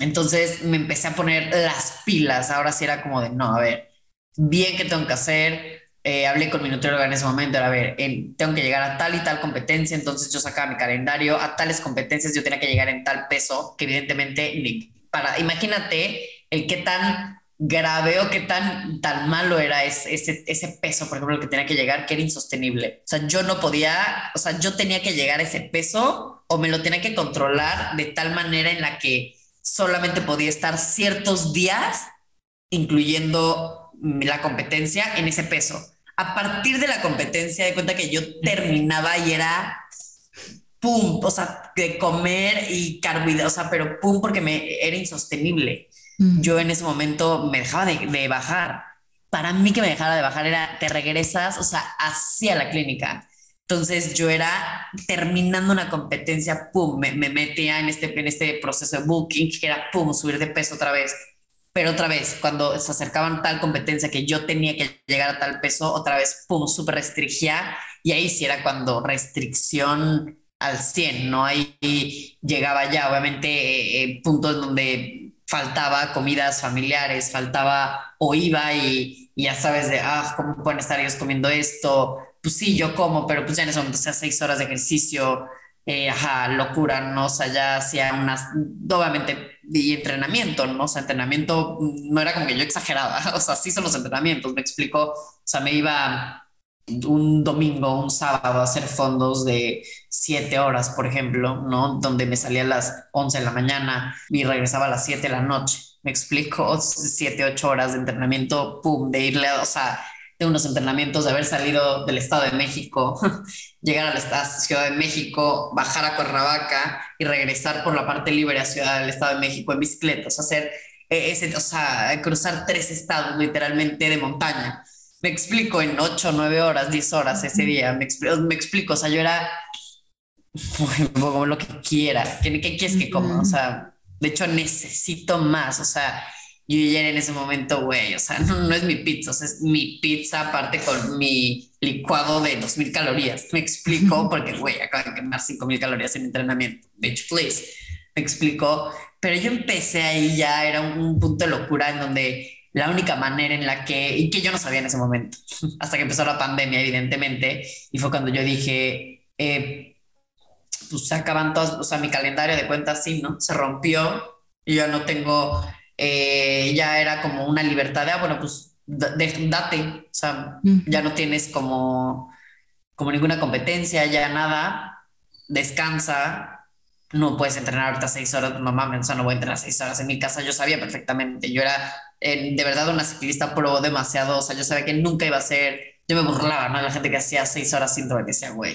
Speaker 1: Entonces me empecé a poner las pilas, ahora sí era como de, no, a ver, bien que tengo que hacer, eh, hablé con mi nutrióloga en ese momento, a ver, tengo que llegar a tal y tal competencia, entonces yo sacaba mi calendario, a tales competencias yo tenía que llegar en tal peso, que evidentemente, para, imagínate el qué tan grave o qué tan, tan malo era ese, ese, ese peso, por ejemplo, el que tenía que llegar, que era insostenible. O sea, yo no podía, o sea, yo tenía que llegar a ese peso o me lo tenía que controlar de tal manera en la que solamente podía estar ciertos días, incluyendo la competencia, en ese peso. A partir de la competencia, de cuenta que yo terminaba y era pum, o sea, de comer y carbohidratos, o sea, pero pum, porque me era insostenible. Yo en ese momento me dejaba de, de, bajar. Para mí que me dejara de bajar era, te regresas, o sea, hacia la clínica. Entonces yo era terminando una competencia, pum, me, me, metía en este, en este proceso de booking, que era, pum, subir de peso otra vez. Pero otra vez, cuando se acercaban tal competencia que yo tenía que llegar a tal peso, otra vez, pum, súper restringía. Y ahí sí era cuando restricción al 100, ¿no? Ahí llegaba ya, obviamente, eh, eh, puntos donde faltaba comidas familiares, faltaba o iba y, ya sabes de, ah, ¿cómo pueden estar ellos comiendo esto? Pues sí, yo como, pero pues ya en ese momento, sea, seis horas de ejercicio, eh, ajá, locura, ¿no? O sea, ya hacía unas, obviamente, y entrenamiento, ¿no? O sea, entrenamiento no era como que yo exageraba, [laughs] o sea, sí son los entrenamientos, me explico, o sea, me iba un domingo, un sábado a hacer fondos de siete horas, por ejemplo, ¿no? Donde me salía a las 11 de la mañana y regresaba a las 7 de la noche. Me explico, [laughs] siete, ocho horas de entrenamiento, pum, de irle, o sea, de unos entrenamientos, de haber salido del Estado de México, [laughs] llegar a la Ciudad de México, bajar a Cuernavaca y regresar por la parte libre a Ciudad del Estado de México en bicicleta, o sea, hacer e-, ese, o sea, cruzar tres estados literalmente de montaña me explico en 8, 9 horas, 10 horas ese día, me explico, me explico o sea, yo era [laughs] como lo que quiera, ¿qué, qué quieres que coma? O sea, de hecho necesito más, o sea, yo ya en ese momento, güey, o sea, [laughs] no, es mi pizza, o sea, es mi pizza aparte con mi licuado de 2000 calorías, me explico, [laughs] porque, güey, acabo de quemar 5000 calorías en entrenamiento, bitch, please, me explico, pero yo empecé ahí ya, era un punto de locura en donde la única manera en la que, y que yo no sabía en ese momento, [laughs] hasta que empezó la pandemia, evidentemente, y fue cuando yo dije, eh, pues se acaban todas, o sea, mi calendario de cuentas sí, ¿no? Se rompió y ya no tengo, eh, ya era como una libertad de, ah, bueno, pues date, o sea, ya no tienes como, como ninguna competencia, ya nada, descansa, no puedes entrenar ahorita seis horas, mamá, o sea, no voy a entrenar seis horas en mi casa, yo sabía perfectamente, yo era de verdad una ciclista pro demasiado, o sea, yo sabía que nunca iba a ser, yo me burlaba, ¿no? La gente que hacía seis horas sin y decía, güey,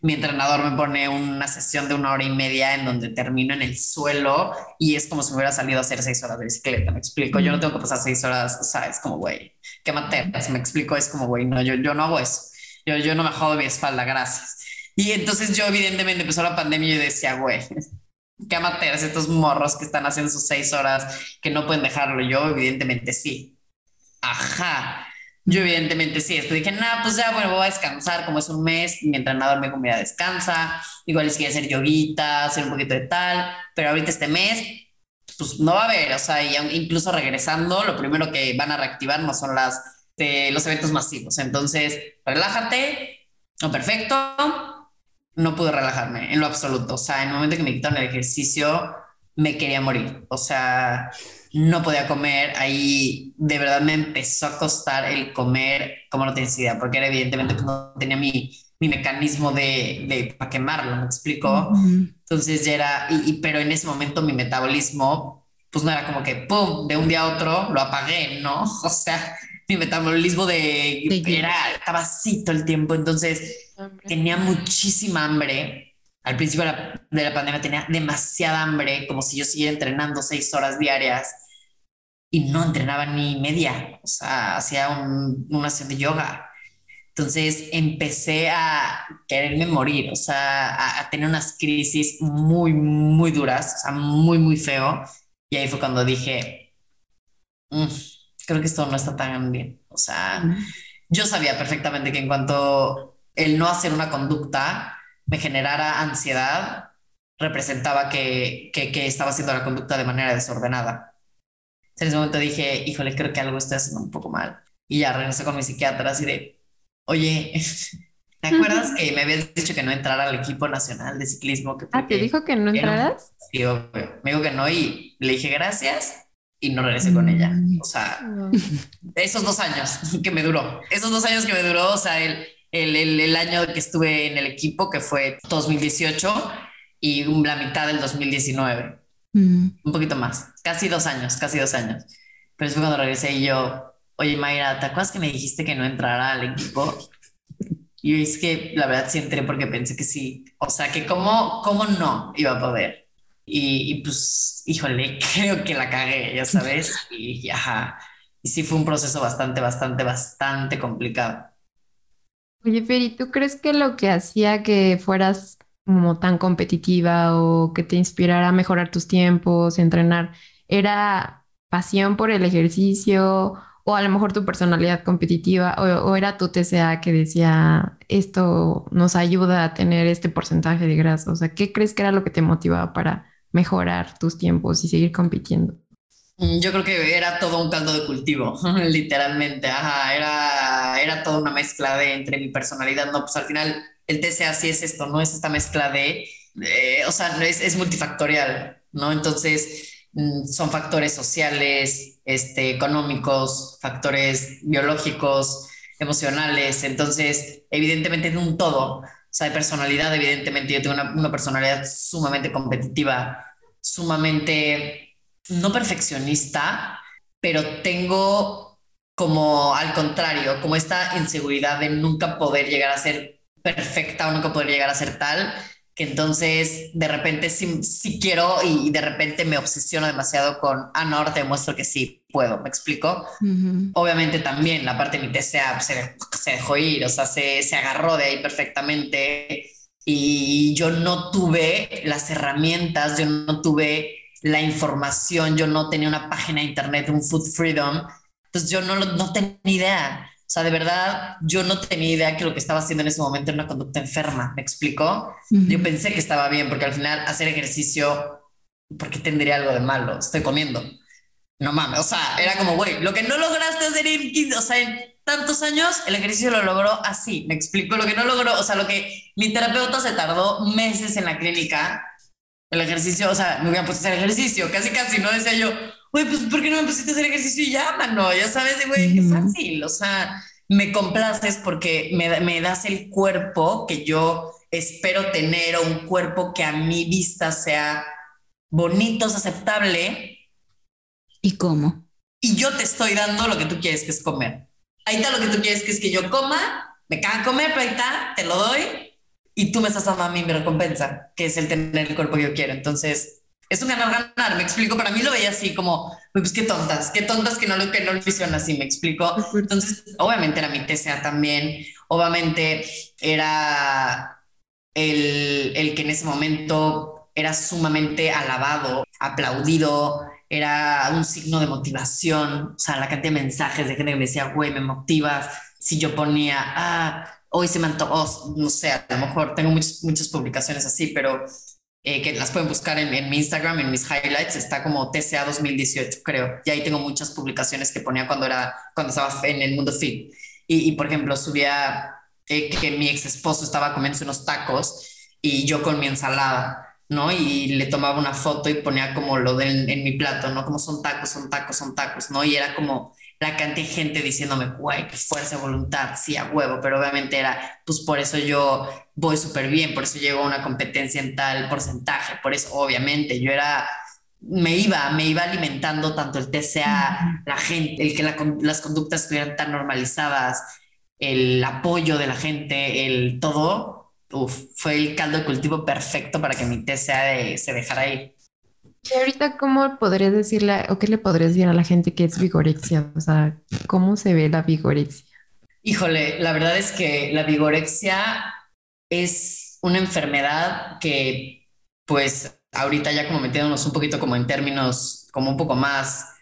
Speaker 1: mi entrenador me pone una sesión de una hora y media en donde termino en el suelo y es como si me hubiera salido a hacer seis horas de bicicleta, me explico, yo no tengo que pasar seis horas, o sea, es como, güey, qué materas, me explico, es como, güey, no, yo, yo no hago eso, yo, yo no me jodo mi espalda, gracias. Y entonces yo evidentemente empezó la pandemia y yo decía, güey, [laughs] qué amateurs estos morros que están haciendo sus seis horas, que no pueden dejarlo. Yo, evidentemente, sí. Ajá. Yo, evidentemente, sí. Después dije, nada, pues ya, bueno, voy a descansar. Como es un mes, mi entrenador me dijo, mira, descansa. Igual si quiere hacer yoguita, hacer un poquito de tal. Pero ahorita este mes, pues no va a haber. O sea, incluso regresando, lo primero que van a reactivar no son las, de los eventos masivos. Entonces, relájate. No, perfecto no pude relajarme en lo absoluto. O sea, en el momento que me quitaron el ejercicio, me quería morir. O sea, no podía comer. Ahí de verdad me empezó a costar el comer como no tenía idea, porque era evidentemente no tenía mi, mi mecanismo de, de para quemarlo, ¿me explico? Entonces ya era, y, pero en ese momento mi metabolismo, pues no era como que, ¡pum!, de un día a otro lo apagué, ¿no? [laughs] O sea, mi metabolismo de, era, estaba así todo el tiempo, entonces Tenía muchísima hambre. Al principio de la, pandemia tenía demasiada hambre, como si yo siguiera entrenando seis horas diarias y no entrenaba ni media, o sea, hacía una sesión de yoga. Entonces empecé a quererme morir, o sea, a, tener unas crisis muy, muy duras, o sea, muy, muy feo. Y ahí fue cuando dije, mm, creo que esto no está tan bien. O sea, yo sabía perfectamente que en cuanto el no hacer una conducta me generara ansiedad, representaba que, que, estaba haciendo la conducta de manera desordenada. En ese momento dije, híjole, creo que algo estoy haciendo un poco mal. Y ya regresé con mi psiquiatra así de, oye, [laughs] ¿te acuerdas que me habías dicho que no entrara al equipo nacional de ciclismo? Que
Speaker 3: ah, ¿te dijo que no entraras?
Speaker 1: Sí, me dijo que no y le dije gracias y no regresé con ella. O sea, esos dos años [laughs] que me duró, esos dos años que me duró, o sea, el el, el, año que estuve en el equipo, que fue 2018, y la mitad del 2019.
Speaker 2: Mm.
Speaker 1: Un poquito más, casi dos años, casi dos años. Pero fue cuando regresé y yo, oye Mayra, ¿te acuerdas que me dijiste que no entrara al equipo? Y es que la verdad sí entré porque pensé que sí. O sea, que cómo, cómo no iba a poder. Y, y pues, híjole, [laughs] creo que la cagué, ya sabes. Y ajá. Y sí fue un proceso bastante, bastante, bastante complicado.
Speaker 3: Oye, Feri, ¿tú crees que lo que hacía que fueras como tan competitiva o que te inspirara a mejorar tus tiempos, entrenar, era pasión por el ejercicio o a lo mejor tu personalidad competitiva o, o era tu TCA que decía esto nos ayuda a tener este porcentaje de grasa? O sea, ¿qué crees que era lo que te motivaba para mejorar tus tiempos y seguir compitiendo?
Speaker 1: Mm, Yo creo que era todo un caldo de cultivo, [laughs] literalmente. Era, era toda una mezcla de entre mi personalidad. No, pues al final el TCA sí es esto, ¿no? Es esta mezcla de, eh, o sea, es, es multifactorial, ¿no? Entonces, mm, son factores sociales, este, económicos, factores biológicos, emocionales. Entonces, evidentemente es un todo. O sea, de personalidad, evidentemente yo tengo una, una personalidad sumamente competitiva, sumamente no perfeccionista, pero tengo como al contrario, como esta inseguridad de nunca poder llegar a ser perfecta o nunca poder llegar a ser tal, que entonces de repente sí, sí quiero y de repente me obsesiono demasiado con, ah, no, ahora te demuestro que sí puedo, ¿me explico? Obviamente también la parte de mi TCA pues, se, se dejó ir, o sea, se, se agarró de ahí perfectamente y yo no tuve las herramientas, yo no tuve la información, yo no tenía una página de internet, un Food Freedom, entonces yo no, no tenía idea. O sea, de verdad, yo no tenía idea que lo que estaba haciendo en ese momento era una conducta enferma, ¿me explico? Yo pensé que estaba bien, porque al final hacer ejercicio, ¿por qué tendría algo de malo? Estoy comiendo. No mames, o sea, era como, güey, lo que no lograste hacer en 15, o sea, en tantos años, el ejercicio lo logró así, me explico, lo que no logró, o sea, lo que mi terapeuta se tardó meses en la clínica, el ejercicio, o sea, me hubiera puesto a hacer ejercicio, casi casi, ¿no? Decía yo, güey, pues, ¿por qué no me pusiste a hacer ejercicio y ya, mano? Ya sabes, güey, qué fácil, o sea, me complaces porque me, me das el cuerpo que yo espero tener o un cuerpo que a mi vista sea bonito, es aceptable
Speaker 2: ¿Y cómo?
Speaker 1: y yo te estoy dando lo que tú quieres, que es comer. Ahí está lo que tú quieres, que es que yo coma, me caga comer, pero ahí está, te lo doy y tú me estás dando a mí mi recompensa, que es el tener el cuerpo que yo quiero. Entonces, es un ganar-ganar, me explico. Para mí lo veía así como, pues qué tontas, qué tontas que no lo, que no lo hicieron así, me explico. Entonces, obviamente era mi TCA también, obviamente era el, el que en ese momento era sumamente alabado, aplaudido, era un signo de motivación, o sea, la cantidad de mensajes de gente que me decía, güey, me motivas, si yo ponía, ah, hoy se me antojó, no sé, a lo mejor tengo muchas, muchas publicaciones así, pero eh, que las pueden buscar en, en mi Instagram, en mis highlights, está como TCA 2018, creo, y ahí tengo muchas publicaciones que ponía cuando, era, cuando estaba en el mundo fit. Y, y por ejemplo, subía eh, que mi ex esposo estaba comiendo unos tacos y yo con mi ensalada. ¿no? Y le tomaba una foto y ponía como lo de en, en mi plato, ¿no? Como son tacos, son tacos, son tacos, ¿no? Y era como la cantidad de gente diciéndome, güey, fuerza de voluntad, sí, a huevo, pero obviamente era, pues por eso yo voy súper bien, por eso llego a una competencia en tal porcentaje, por eso obviamente yo era, me iba, me iba alimentando tanto el TCA, la gente, el que la, las conductas estuvieran tan normalizadas, el apoyo de la gente, el todo, uf, fue el caldo de cultivo perfecto para que mi TCA de, se dejara ir.
Speaker 3: Y ahorita, ¿cómo podrías decirle o qué le podrías decir a la gente que es vigorexia? O sea, ¿cómo se ve la vigorexia?
Speaker 1: Híjole, la verdad es que la vigorexia es una enfermedad que, pues, ahorita ya como metiéndonos un poquito como en términos como un poco más,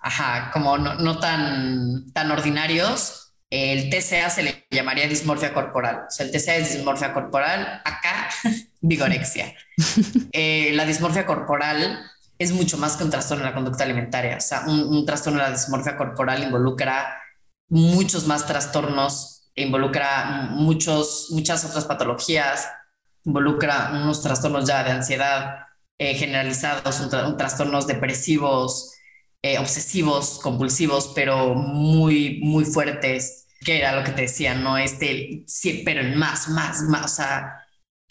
Speaker 1: ajá, como no, no tan, tan ordinarios, el TCA se le llamaría dismorfia corporal. O sea, el TCA es dismorfia corporal, acá [laughs] vigorexia. [laughs] Eh, la dismorfia corporal es mucho más que un trastorno de la conducta alimentaria. O sea, un, un trastorno de la dismorfia corporal involucra muchos más trastornos, involucra muchos, muchas otras patologías, involucra unos trastornos ya de ansiedad eh, generalizados, un, tra un trastornos depresivos, eh, obsesivos, compulsivos, pero muy, muy fuertes, que era lo que te decía, ¿no? Este, sí, pero en más, más, más, o sea,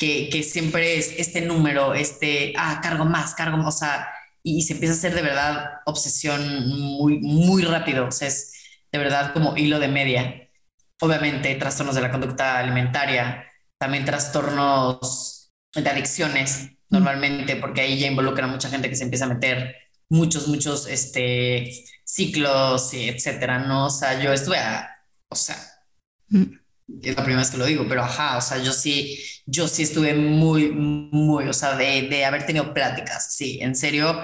Speaker 1: que, que siempre es este número, este, ah, cargo más, cargo más, o sea, y, se empieza a hacer de verdad obsesión muy, muy rápido, o sea, es de verdad como hilo de media. Obviamente, trastornos de la conducta alimentaria, también trastornos de adicciones, normalmente, porque ahí ya involucra a mucha gente que se empieza a meter muchos, muchos este, ciclos, y etcétera, ¿no? O sea, yo estuve a, o sea, mm. Es la primera vez que lo digo, pero ajá, o sea, yo sí, yo sí estuve muy, muy, o sea, de, de haber tenido pláticas, sí, en serio,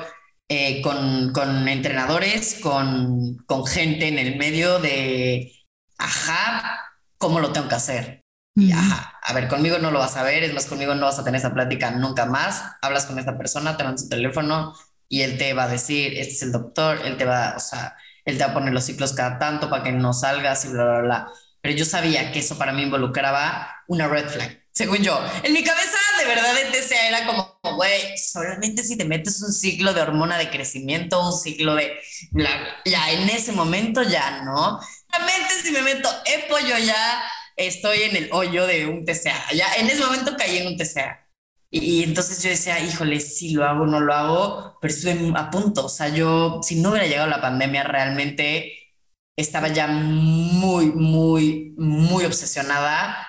Speaker 1: eh, con, con, entrenadores, con, con gente en el medio de, ajá, ¿cómo lo tengo que hacer? Y ajá, a ver, conmigo no lo vas a ver, es más, conmigo no vas a tener esa plática nunca más. Hablas con esta persona, te mandas su teléfono y él te va a decir, este es el doctor, él te va, o sea, él te va a poner los ciclos cada tanto para que no salgas y bla, bla, bla. Pero yo sabía que eso para mí involucraba una red flag, según yo. En mi cabeza, de verdad, el TCA era como, güey, solamente si te metes un ciclo de hormona de crecimiento, un ciclo de, ya en ese momento ya, ¿no? Realmente si me meto EPO, yo ya estoy en el hoyo de un TCA. Ya en ese momento caí en un TCA. Y, entonces yo decía, híjole, si lo hago, no lo hago, pero estuve a punto. O sea, yo, si no hubiera llegado la pandemia, realmente estaba ya muy, muy, muy obsesionada.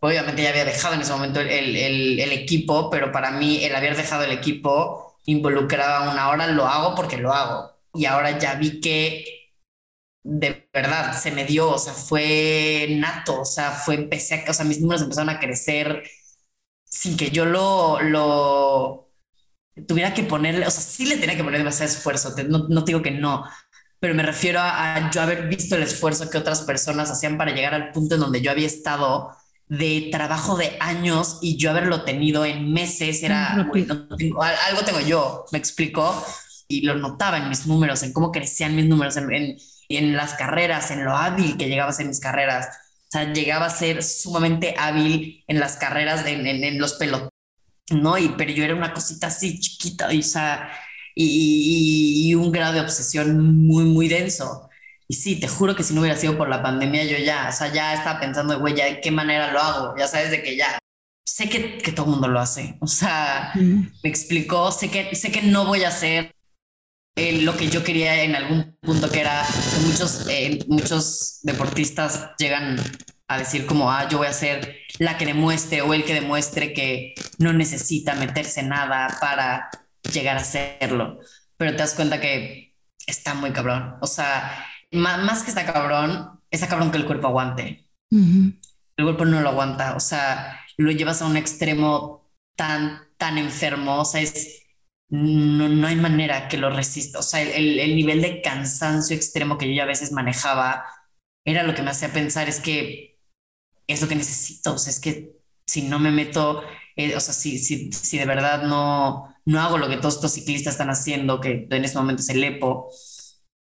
Speaker 1: Obviamente ya había dejado en ese momento el, el, el equipo, pero para mí el haber dejado el equipo involucraba una hora, lo hago porque lo hago. Y ahora ya vi que de verdad se me dio, o sea, fue nato, o sea, fue, empecé a, o sea, mis números empezaron a crecer sin que yo lo, lo tuviera que ponerle, o sea, sí le tenía que poner demasiado esfuerzo, no, no digo que no, pero me refiero a, yo haber visto el esfuerzo que otras personas hacían para llegar al punto en donde yo había estado de trabajo de años y yo haberlo tenido en meses, era, algo tengo yo, me explicó, y lo notaba en mis números, en cómo crecían mis números, en, en, en las carreras, en lo hábil que llegaba a ser mis carreras sea, llegaba a ser sumamente hábil en las carreras, en, en, los pelotones, ¿no? Y, pero yo era una cosita así chiquita, y, o sea, y, y, un grado de obsesión muy, muy denso. Y sí, te juro que si no hubiera sido por la pandemia, yo ya, o sea, ya estaba pensando, güey, ya de qué manera lo hago, ya sabes de que ya, sé que, que todo el mundo lo hace, o sea, me explicó, sé que, sé que no voy a hacer eh, lo que yo quería en algún punto, que era muchos, eh, muchos deportistas llegan a decir como, ah, yo voy a ser la que demuestre o el que demuestre que no necesita meterse nada para llegar a hacerlo. Pero te das cuenta que está muy cabrón. O sea, más, que está cabrón, está cabrón que el cuerpo aguante. El cuerpo no lo aguanta. O sea, lo llevas a un extremo tan, tan enfermo. O sea, es no, no hay manera que lo resista. O sea, el, el, nivel de cansancio extremo que yo ya a veces manejaba era lo que me hacía pensar, es que es lo que necesito. O sea, es que si no me meto, eh, o sea, si, si, si de verdad no, no hago lo que todos estos ciclistas están haciendo, que en este momento es el EPO,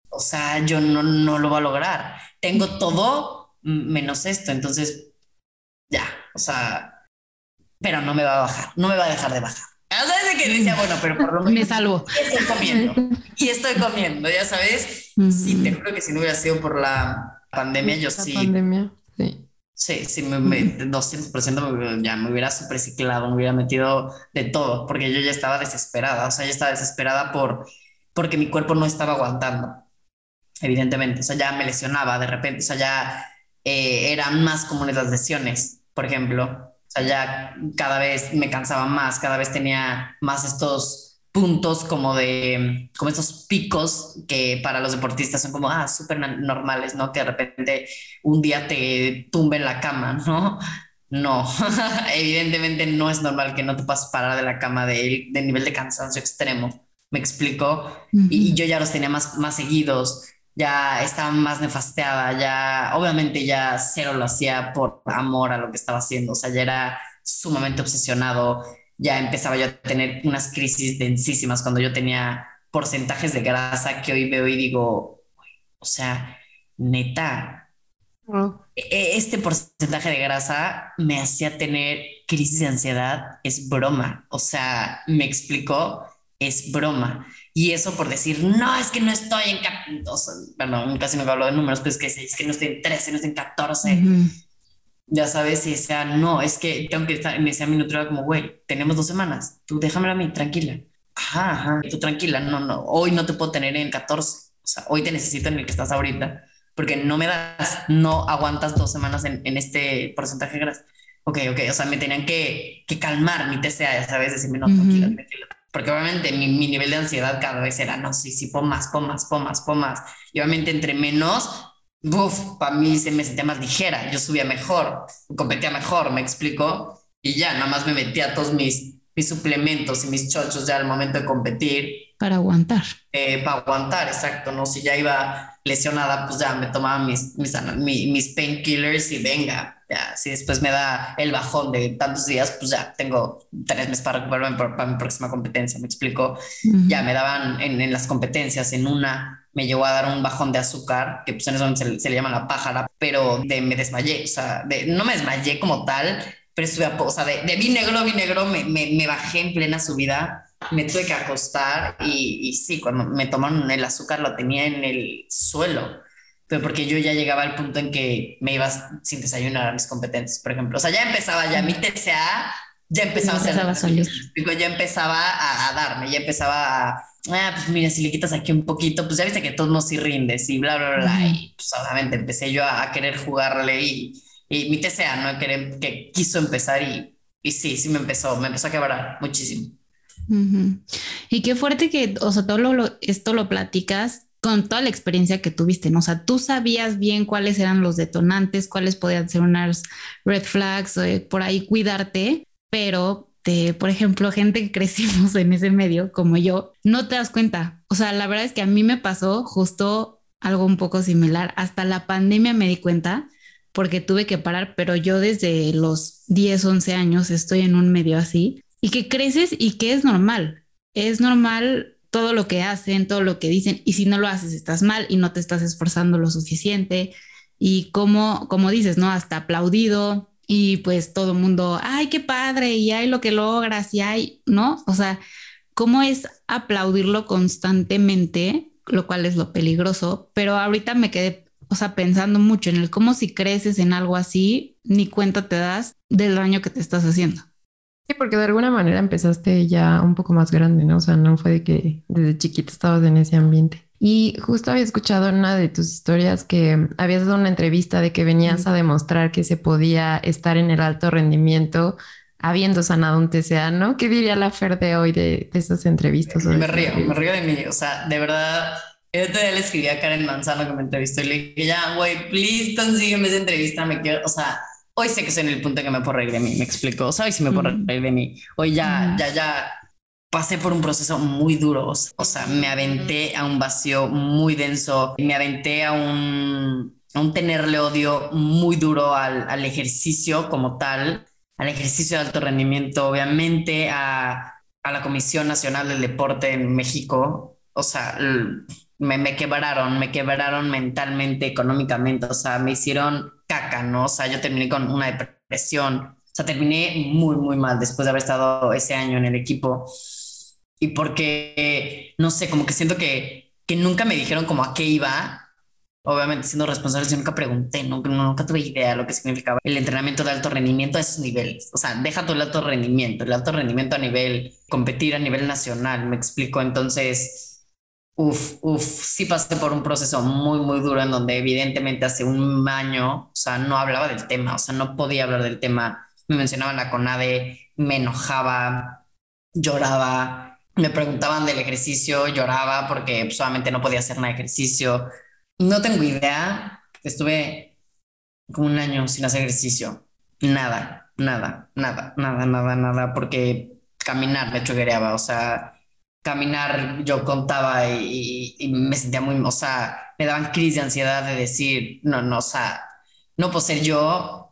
Speaker 1: o sea, yo no, no lo voy a lograr. Tengo todo menos esto, entonces, ya, o sea, pero no me va a bajar, no me va a dejar de bajar. O sea, que decía, bueno, pero por lo [laughs] menos.
Speaker 2: Me salvo. [laughs]
Speaker 1: estoy comiendo. Y estoy comiendo, ya sabes. Sí, te juro que si no hubiera sido por la pandemia, yo sí.
Speaker 3: pandemia, sí.
Speaker 1: Sí, me, me, 200% ya me hubiera superciclado, me hubiera metido de todo, porque yo ya estaba desesperada, o sea, ya estaba desesperada por, porque mi cuerpo no estaba aguantando, evidentemente, o sea, ya me lesionaba de repente, o sea, ya eh, eran más comunes las lesiones, por ejemplo, sea, ya cada vez me cansaba más, cada vez tenía más estos puntos como de, como estos picos que para los deportistas son como, ah, súper normales, ¿no? Que de repente un día te tumbe en la cama, [laughs] ¿no? No, [laughs] evidentemente no es normal que no te puedas parar de la cama de, de nivel de cansancio extremo, me explico, y, yo ya los tenía más, más seguidos, ya estaba más nefasteada, ya obviamente ya cero lo hacía por amor a lo que estaba haciendo, o sea, ya era sumamente obsesionado, ya empezaba yo a tener unas crisis densísimas cuando yo tenía porcentajes de grasa que hoy veo y digo, o sea, neta, e-, este porcentaje de grasa me hacía tener crisis de ansiedad, es broma, o sea, me explicó, es broma. Y eso por decir, no, es que no estoy en, o sea, perdón, casi no hablo de números, pues es que, es que no estoy en 13, no estoy en 14. Ya sabes, y sea, no, es que tengo que estar, me decía mi nutrióloga como, güey, tenemos dos semanas, tú déjamela a mí, tranquila. Ajá, ajá, tú tranquila, no, no, hoy no te puedo tener en 14, o sea, hoy te necesito en el que estás ahorita, porque no me das, no aguantas dos semanas en, en este porcentaje de grasa. Ok, ok, o sea, me tenían que, que calmar mi TCA, ya sabes, decirme, no, tranquila, tranquila. Porque obviamente mi, mi, nivel de ansiedad cada vez era, no, sí, sí, pon más, pon más, pon más, pon más. Y obviamente entre menos, Uf, para mí se me sentía más ligera, yo subía mejor, competía mejor, me explico, y ya, nada más me metía todos mis, mis suplementos y mis chochos ya al momento de competir.
Speaker 2: Para aguantar.
Speaker 1: Eh, para aguantar, exacto, ¿no? Si ya iba lesionada, pues ya me tomaba mis, mis, mis painkillers y venga, ya, si después me da el bajón de tantos días, pues ya tengo tres meses para recuperarme para, mi próxima competencia, me explico. Ya me daban en, en las competencias, en una me llegó a dar un bajón de azúcar, que pues en eso se, se le llama la pájara, pero de, me desmayé, o sea, de, no me desmayé como tal, pero estuve a, o sea, de, de vi negro, vi negro, me, me, me, bajé en plena subida, me tuve que acostar y, y sí, cuando me tomaron el azúcar lo tenía en el suelo, pero porque yo ya llegaba al punto en que me iba sin desayunar a mis competencias, por ejemplo, o sea, ya empezaba ya mi TCA, ya empezaba, a,
Speaker 2: a salir.
Speaker 1: ya empezaba a, a darme, ya empezaba a ah, pues mira, si le quitas aquí un poquito, pues ya viste que todos no si rindes y bla, bla, bla. Y pues obviamente empecé yo a, querer jugarle y, y, mi TCA, ¿no? Querer, que quiso empezar y, y sí, sí me empezó, me empezó a quebrar muchísimo.
Speaker 2: Y qué fuerte que, o sea, todo lo, esto lo platicas con toda la experiencia que tuviste, ¿no? O sea, tú sabías bien cuáles eran los detonantes, cuáles podían ser unas red flags, eh, por ahí cuidarte, pero por ejemplo, gente que crecimos en ese medio, como yo, no te das cuenta. O sea, la verdad es que a mí me pasó justo algo un poco similar. Hasta la pandemia me di cuenta porque tuve que parar, pero yo desde los 10, 11 años estoy en un medio así y que creces y que es normal. Es normal todo lo que hacen, todo lo que dicen y si no lo haces estás mal y no te estás esforzando lo suficiente y como como dices, ¿no? Hasta aplaudido, y pues todo el mundo, ay, qué padre, y hay lo que logras, y hay, ¿no? O sea, ¿cómo es aplaudirlo constantemente? Lo cual es lo peligroso, pero ahorita me quedé, o sea, pensando mucho en el cómo si creces en algo así, ni cuenta te das del daño que te estás haciendo.
Speaker 3: Sí, porque de alguna manera empezaste ya un poco más grande, ¿no? O sea, no fue de que desde chiquito estabas en ese ambiente. Y justo había escuchado en una de tus historias que habías dado una entrevista de que venías a demostrar que se podía estar en el alto rendimiento habiendo sanado un TCA, ¿no? ¿Qué diría la Fer de hoy de, esas entrevistas?
Speaker 1: Me río, me río de mí. O sea, de verdad, yo todavía le escribí a Karen Manzano que me entrevistó y le dije, ya, güey, please consígueme esa entrevista, me quiero, o sea, hoy sé que estoy en el punto en que me puedo reír de mí, me explico, ¿sabes? Si me puedo reír de mí. Hoy ya, ya, ya pasé por un proceso muy duro, o sea, me aventé a un vacío muy denso, me aventé a un, a un tenerle odio muy duro al, al, ejercicio como tal, al ejercicio de alto rendimiento, obviamente a, a la Comisión Nacional del Deporte en México, o sea, me, me, quebraron, me quebraron mentalmente, económicamente, o sea, me hicieron caca, ¿no? O sea, yo terminé con una depresión, o sea, terminé muy, muy mal después de haber estado ese año en el equipo y porque, no sé, como que siento que, que nunca me dijeron como a qué iba. Obviamente siendo responsable, yo nunca pregunté, nunca, nunca tuve idea de lo que significaba el entrenamiento de alto rendimiento a esos niveles. O sea, deja todo el alto rendimiento, el alto rendimiento a nivel, competir a nivel nacional, me explico. Entonces, uff, uff, sí pasé por un proceso muy, muy duro en donde evidentemente hace un año, o sea, no hablaba del tema, o sea, no podía hablar del tema. Me mencionaban la CONADE, me enojaba, lloraba, me preguntaban del ejercicio, lloraba porque solamente no podía hacer nada de ejercicio. No tengo idea, estuve como un año sin hacer ejercicio. Nada, nada, nada, nada, nada, nada, porque caminar me choquereaba, o sea, caminar yo contaba y, y, me sentía muy, o sea, me daban crisis de ansiedad de decir, no, no, o sea, no puedo ser yo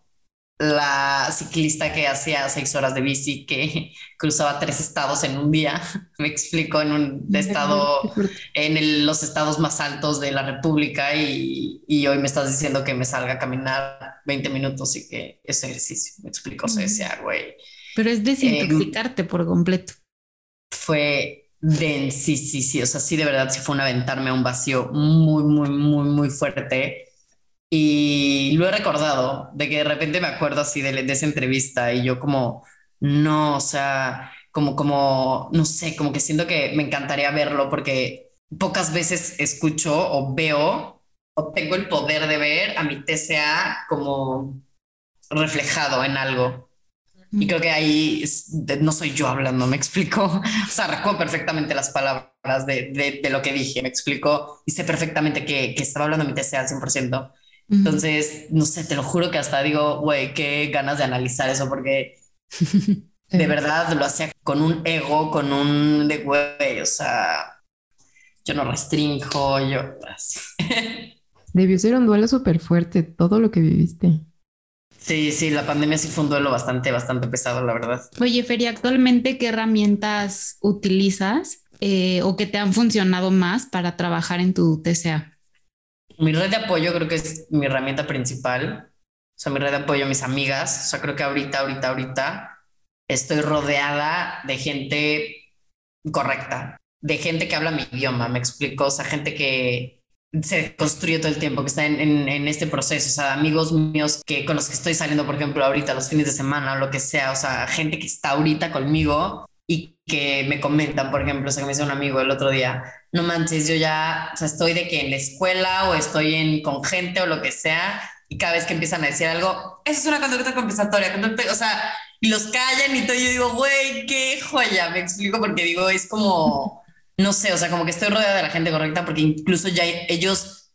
Speaker 1: la ciclista que hacía seis horas de bici, que [laughs] cruzaba tres estados en un día, [laughs] me explico, en un estado, en los estados más altos de la República y, y, hoy me estás diciendo que me salga a caminar 20 minutos y que es ejercicio, me explico, o sea, decía, güey.
Speaker 2: Pero es desintoxicarte por completo.
Speaker 1: Fue sí, sí, sí, o sea, sí, de verdad, sí fue un aventarme a un vacío muy, muy, muy, muy fuerte Y lo he recordado, de que de repente me acuerdo así de, de esa entrevista y yo como, no, o sea, como, como, no sé, como que siento que me encantaría verlo porque pocas veces escucho o veo o tengo el poder de ver a mi TCA como reflejado en algo. Y creo que ahí no soy yo hablando, me explico. [laughs] O sea, recuerdo perfectamente las palabras de, de, de lo que dije, me explico y sé perfectamente que, que estaba hablando mi TCA al 100%. Entonces, no sé, te lo juro que hasta digo, güey, qué ganas de analizar eso, porque [laughs] de verdad lo hacía con un ego, con un de güey, o sea, yo no restringo, yo así. [laughs]
Speaker 3: Debió ser un duelo súper fuerte, todo lo que viviste.
Speaker 1: Sí, sí, la pandemia sí fue un duelo bastante, bastante pesado, la verdad.
Speaker 2: Oye, Feria, actualmente, ¿qué herramientas utilizas eh, o que te han funcionado más para trabajar en tu TCA?
Speaker 1: Mi red de apoyo creo que es mi herramienta principal. O sea, mi red de apoyo, mis amigas. O sea, creo que ahorita, ahorita, ahorita estoy rodeada de gente correcta, de gente que habla mi idioma, me explico. O sea, gente que, se construye todo el tiempo, que está en, en, este proceso, o sea, amigos míos que con los que estoy saliendo, por ejemplo, ahorita los fines de semana o lo que sea, o sea, gente que está ahorita conmigo y que me comentan, por ejemplo, o sea, me dice un amigo el otro día, no manches, yo ya, o sea, estoy de que en la escuela o estoy en, con gente o lo que sea, y cada vez que empiezan a decir algo, eso es una conducta compensatoria, o sea, y los callan y todo, yo digo, güey, qué joya, me explico, porque digo, es como no sé, o sea, como que estoy rodeada de la gente correcta porque incluso ya ellos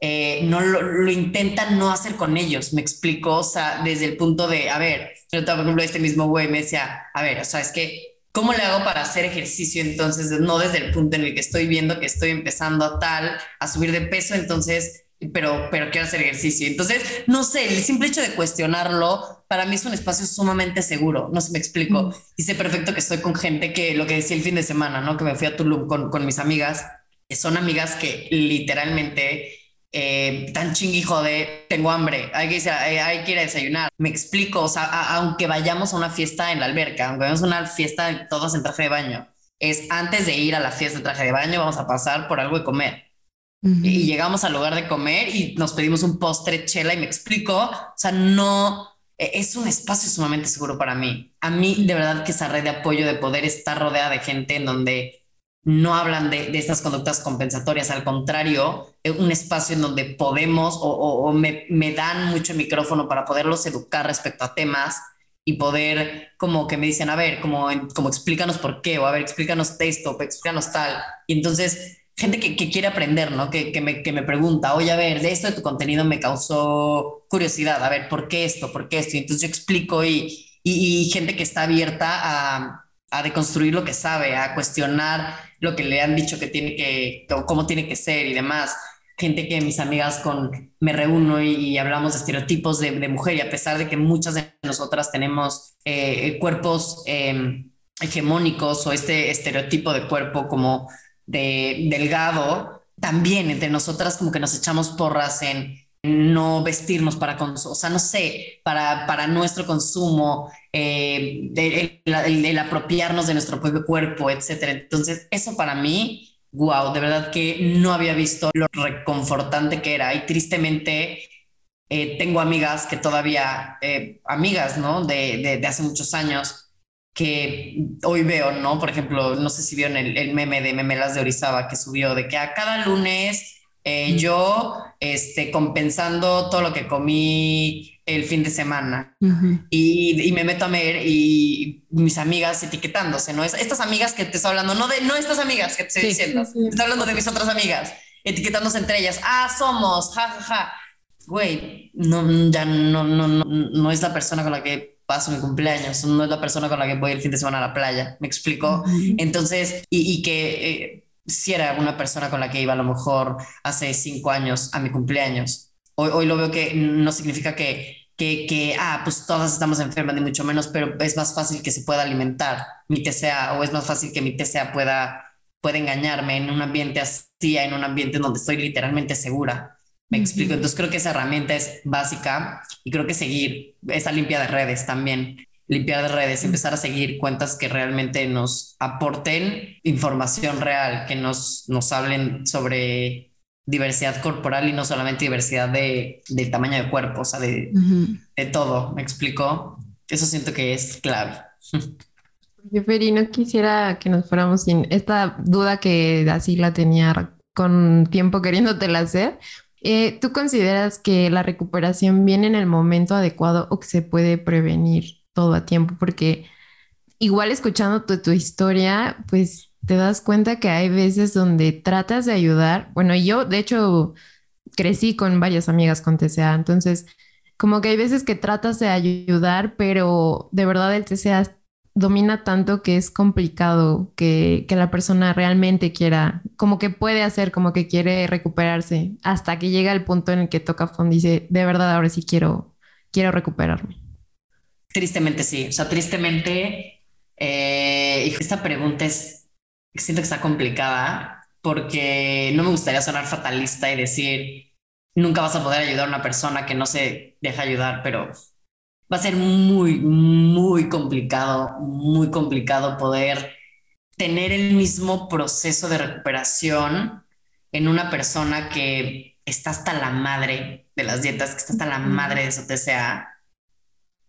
Speaker 1: eh, no lo, lo, intentan no hacer con ellos, me explico, o sea, desde el punto de, a ver, yo por ejemplo, este mismo güey me decía, a ver, o sea, es que, ¿cómo le hago para hacer ejercicio entonces? No desde el punto en el que estoy viendo que estoy empezando a tal, a subir de peso, entonces pero, pero quiero hacer ejercicio. Entonces, no sé, el simple hecho de cuestionarlo, para mí es un espacio sumamente seguro, no sé, me explico. Mm. Y sé perfecto que estoy con gente que, lo que decía el fin de semana, ¿no? Que me fui a Tulum con, con mis amigas, que son amigas que literalmente eh, tan chinguijo de tengo hambre, hay que, a, hay que ir a desayunar. Me explico, o sea, a, aunque vayamos a una fiesta en la alberca, aunque vayamos a una fiesta todas en traje de baño, es antes de ir a la fiesta en traje de baño, vamos a pasar por algo de comer Uh -huh. Y llegamos al lugar de comer y nos pedimos un postre chela y me explico, o sea, no, e, es un espacio sumamente seguro para mí. A mí, de verdad, que esa red de apoyo, de poder estar rodeada de gente en donde no hablan de, estas conductas compensatorias, al contrario, un espacio en donde podemos o, me, dan mucho micrófono para poderlos educar respecto a temas y poder como que me dicen, a ver, como, como explícanos por qué, o a ver, explícanos esto, explícanos tal. Y entonces gente que, quiere aprender, ¿no? Que, que, me, pregunta, oye, a ver, de esto de tu contenido me causó curiosidad, a ver, ¿por qué esto? ¿Por qué esto? Y entonces yo explico y gente que está abierta a, a, deconstruir lo que sabe, a cuestionar lo que le han dicho que tiene que, cómo tiene que ser y demás. Gente que mis amigas con me reúno y, hablamos de estereotipos de, mujer y a pesar de que muchas de nosotras tenemos eh, cuerpos eh, hegemónicos o este estereotipo de cuerpo como de delgado, también entre nosotras como que nos echamos porras en no vestirnos para consumo, o sea, no sé, para, para nuestro consumo, eh, el, apropiarnos de nuestro propio cuerpo, etcétera. Entonces, eso para mí, wow, de verdad que no había visto lo reconfortante que era y tristemente eh, tengo amigas que todavía, eh, amigas, ¿no? De, de, de hace muchos años, que hoy veo, ¿no? Por ejemplo, no sé si vieron el, el meme de Memelas de Orizaba que subió, de que a cada lunes eh, yo, este, compensando todo lo que comí el fin de semana uh -huh. y, y, me meto a ver y mis amigas etiquetándose, ¿no? Estas amigas que te estoy hablando, no de no estas amigas que te estoy sí, diciendo, sí, sí. estoy hablando de mis otras amigas, etiquetándose entre ellas, ah, somos, ja, ja, ja. Güey, no, ya no, no, no, no es la persona con la que paso mi cumpleaños, no es la persona con la que voy el fin de semana a la playa, me explico. Uh -huh. Entonces, y, y que eh, si era una persona con la que iba a lo mejor hace cinco años a mi cumpleaños. Hoy, hoy lo veo que no significa que, que, que, ah, pues todas estamos enfermas, ni mucho menos, pero es más fácil que se pueda alimentar mi TCA o es más fácil que mi TCA pueda, pueda engañarme en un ambiente así, en un ambiente donde estoy literalmente segura. Me explico. Entonces creo que esa herramienta es básica y creo que seguir esa limpia de redes también. Limpiar de redes, empezar a seguir cuentas que realmente nos aporten información real, que nos, nos hablen sobre diversidad corporal y no solamente diversidad de, de tamaño de cuerpo, o sea, de, de todo, ¿me explico? Eso siento que es clave.
Speaker 3: Feri, no quisiera que nos fuéramos sin esta duda que así la tenía con tiempo queriéndotela hacer. Eh, ¿Tú consideras que la recuperación viene en el momento adecuado o que se puede prevenir todo a tiempo? Porque igual escuchando tu, historia, pues te das cuenta que hay veces donde tratas de ayudar. Bueno, yo de hecho crecí con varias amigas con TCA, entonces como que hay veces que tratas de ayudar, pero de verdad el TCA domina tanto que es complicado que, que, la persona realmente quiera, como que puede hacer, como que quiere recuperarse, hasta que llega el punto en el que toca fondo y dice, de verdad, ahora sí quiero, quiero recuperarme.
Speaker 1: Tristemente sí, o sea, tristemente, eh, esta pregunta es, siento que está complicada porque no me gustaría sonar fatalista y decir, nunca vas a poder ayudar a una persona que no se deja ayudar, pero va a ser muy, muy complicado, muy complicado poder tener el mismo proceso de recuperación en una persona que está hasta la madre de las dietas, que está hasta la madre de su TCA,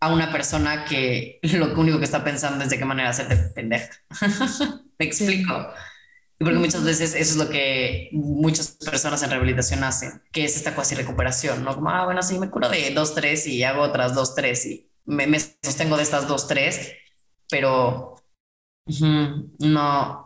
Speaker 1: a una persona que lo único que está pensando es de qué manera hacerte pendeja. [laughs] ¿Me explico? Porque muchas veces eso es lo que muchas personas en rehabilitación hacen, que es esta cuasi recuperación, ¿no? Como, ah, bueno, sí, me curo de dos, tres y hago otras dos, tres y me, me sostengo de estas dos, tres, pero no,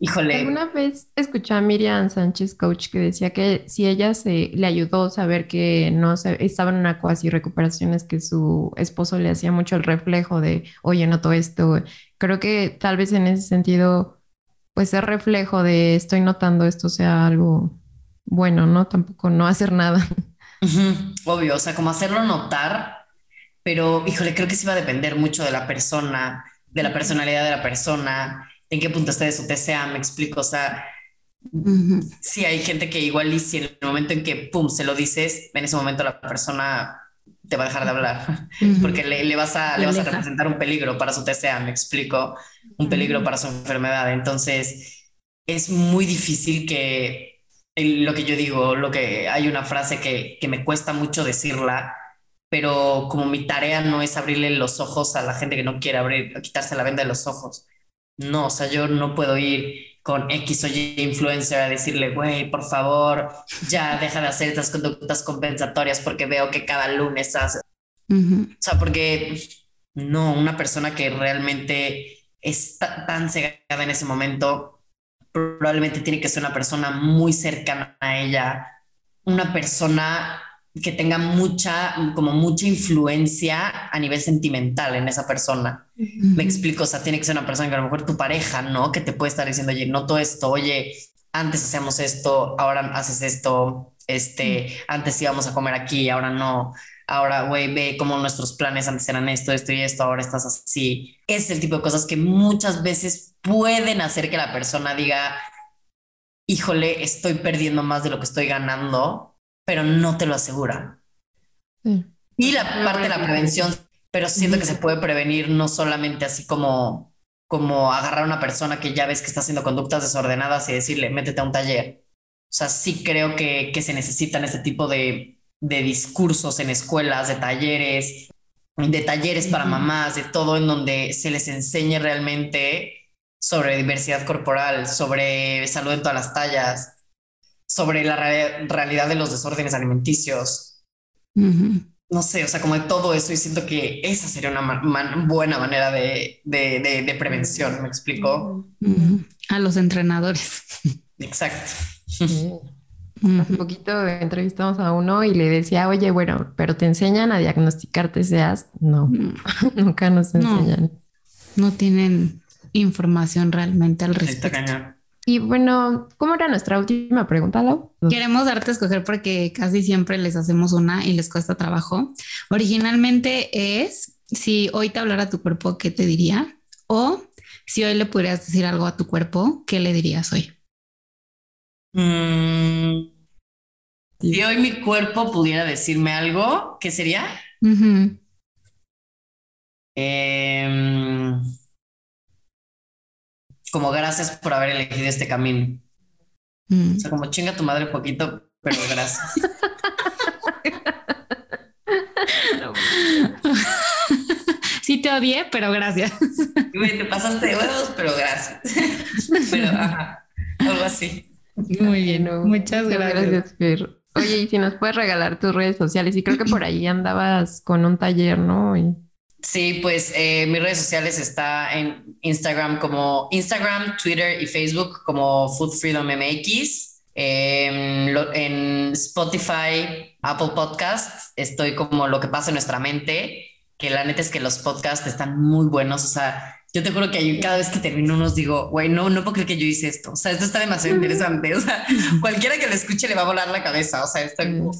Speaker 1: híjole.
Speaker 3: Alguna vez escuché a Miriam Sánchez, coach, que decía que si ella se le ayudó a saber que no se, estaba en una cuasi recuperación, es que su esposo le hacía mucho el reflejo de, oye, noto esto. Creo que tal vez en ese sentido pues ser reflejo de estoy notando esto sea algo bueno, ¿no? Tampoco no hacer nada.
Speaker 1: Obvio, o sea, como hacerlo notar, pero híjole, creo que sí va a depender mucho de la persona, de la personalidad de la persona, en qué punto está de su TCA, me explico, o sea, sí hay gente que igual y si en el momento en que, pum, se lo dices, en ese momento la persona te va a dejar de hablar, porque le, vas a, le vas a representar un peligro para su TCA, me explico un peligro para su enfermedad. Entonces, es muy difícil que lo que yo digo, lo que hay una frase que, que me cuesta mucho decirla, pero como mi tarea no es abrirle los ojos a la gente que no quiere abrir, quitarse la venda de los ojos. No, o sea, yo no puedo ir con X o Y influencer a decirle, güey, por favor, ya deja de hacer estas conductas compensatorias porque veo que cada lunes hace. O sea, porque no, una persona que realmente está tan cegada en ese momento, probablemente tiene que ser una persona muy cercana a ella, una persona que tenga mucha, como mucha influencia a nivel sentimental en esa persona. Me explico, o sea, tiene que ser una persona que a lo mejor tu pareja, ¿no? Que te puede estar diciendo, oye, noto esto, oye, antes hacíamos esto, ahora haces esto, este, antes íbamos a comer aquí, ahora no ahora, güey, ve cómo nuestros planes antes eran esto, esto y esto, ahora estás así. Es el tipo de cosas que muchas veces pueden hacer que la persona diga, híjole, estoy perdiendo más de lo que estoy ganando, pero no te lo asegura. Y la parte de la prevención, pero siento que se puede prevenir no solamente así como, como agarrar a una persona que ya ves que está haciendo conductas desordenadas y decirle, métete a un taller. O sea, sí creo que, que se necesitan este tipo de de discursos en escuelas, de talleres, de talleres para mamás, de todo en donde se les enseñe realmente sobre diversidad corporal, sobre salud en todas las tallas, sobre la realidad de los desórdenes alimenticios. No sé, o sea, como de todo eso, y siento que esa sería una buena manera de, de, prevención, ¿me explico?
Speaker 2: A los entrenadores. [laughs]
Speaker 1: Exacto.
Speaker 3: Hace poquito entrevistamos a uno y le decía, oye, bueno, pero te enseñan a diagnosticar TCAs. No, [laughs] nunca nos enseñan.
Speaker 2: No, tienen información realmente al respecto.
Speaker 3: Y bueno, ¿cómo era nuestra última pregunta, Lau?
Speaker 2: Queremos darte a escoger porque casi siempre les hacemos una y les cuesta trabajo. Originalmente es, si hoy te hablara tu cuerpo, ¿qué te diría? O si hoy le pudieras decir algo a tu cuerpo, ¿qué le dirías hoy?
Speaker 1: Mm, si hoy mi cuerpo pudiera decirme algo, ¿qué sería? Em, como gracias por haber elegido este camino. Mm. O sea, como chinga tu madre poquito, pero gracias. [laughs]
Speaker 2: sí te odié, pero gracias.
Speaker 1: te pasaste de huevos, pero gracias. [laughs] pero, ajá, algo así.
Speaker 2: Muy bien, muchas gracias.
Speaker 3: Oye, y si nos puedes regalar tus redes sociales, y creo que por ahí andabas con un taller, ¿no?
Speaker 1: Sí, pues eh, mis redes sociales está en Instagram como Instagram, Twitter y Facebook como Food Freedom MX. Em, en Spotify, Apple Podcasts, estoy como lo que pasa en nuestra mente, que la neta es que los podcasts están muy buenos, o sea, yo te juro que cada vez que termino unos digo, güey, no, no puedo creer que yo hice esto. O sea, esto está demasiado interesante. O sea, [laughs] cualquiera que lo escuche le va a volar la cabeza. O sea, está como,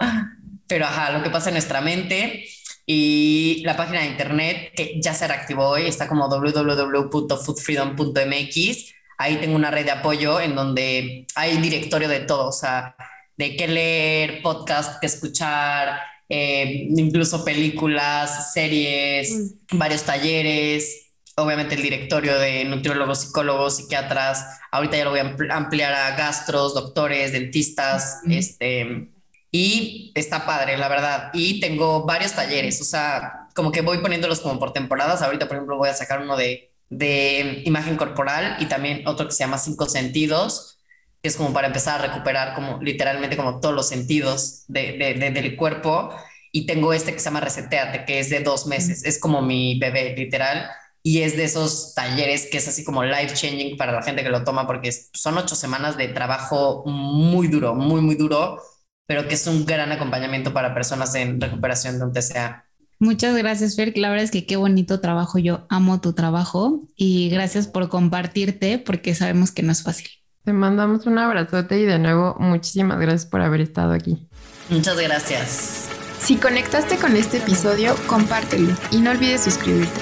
Speaker 1: ¡ah! pero ajá, lo que pasa en nuestra mente y la página de internet que ya se reactivó hoy está como www.foodfreedom.mx. Ahí tengo una red de apoyo en donde hay directorio de todo, o sea, de qué leer, podcast, qué escuchar, eh, incluso películas, series, mm. varios talleres, obviamente el directorio de nutriólogos, psicólogos, psiquiatras. Ahorita ya lo voy a ampliar a gastros, doctores, dentistas, este, y está padre, la verdad. Y tengo varios talleres, o sea, como que voy poniéndolos como por temporadas. Ahorita, por ejemplo, voy a sacar uno de, de imagen corporal y también otro que se llama Cinco Sentidos, que es como para empezar a recuperar como literalmente como todos los sentidos de, de, del cuerpo. Y tengo este que se llama Reseteate, que es de dos meses. Es como mi bebé, literal y es de esos talleres que es así como life changing para la gente que lo toma porque son ocho semanas de trabajo muy duro, muy, muy duro, pero que es un gran acompañamiento para personas en recuperación de un TCA.
Speaker 2: Muchas gracias, Fer. La verdad es que qué bonito trabajo. Yo amo tu trabajo y gracias por compartirte porque sabemos que no es fácil.
Speaker 3: Te mandamos un abrazote y de nuevo muchísimas gracias por haber estado aquí.
Speaker 1: Muchas gracias.
Speaker 5: Si conectaste con este episodio, compártelo y no olvides suscribirte.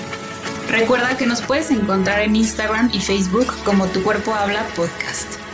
Speaker 5: Recuerda que nos puedes encontrar en Instagram y Facebook como Tu Cuerpo Habla Podcast.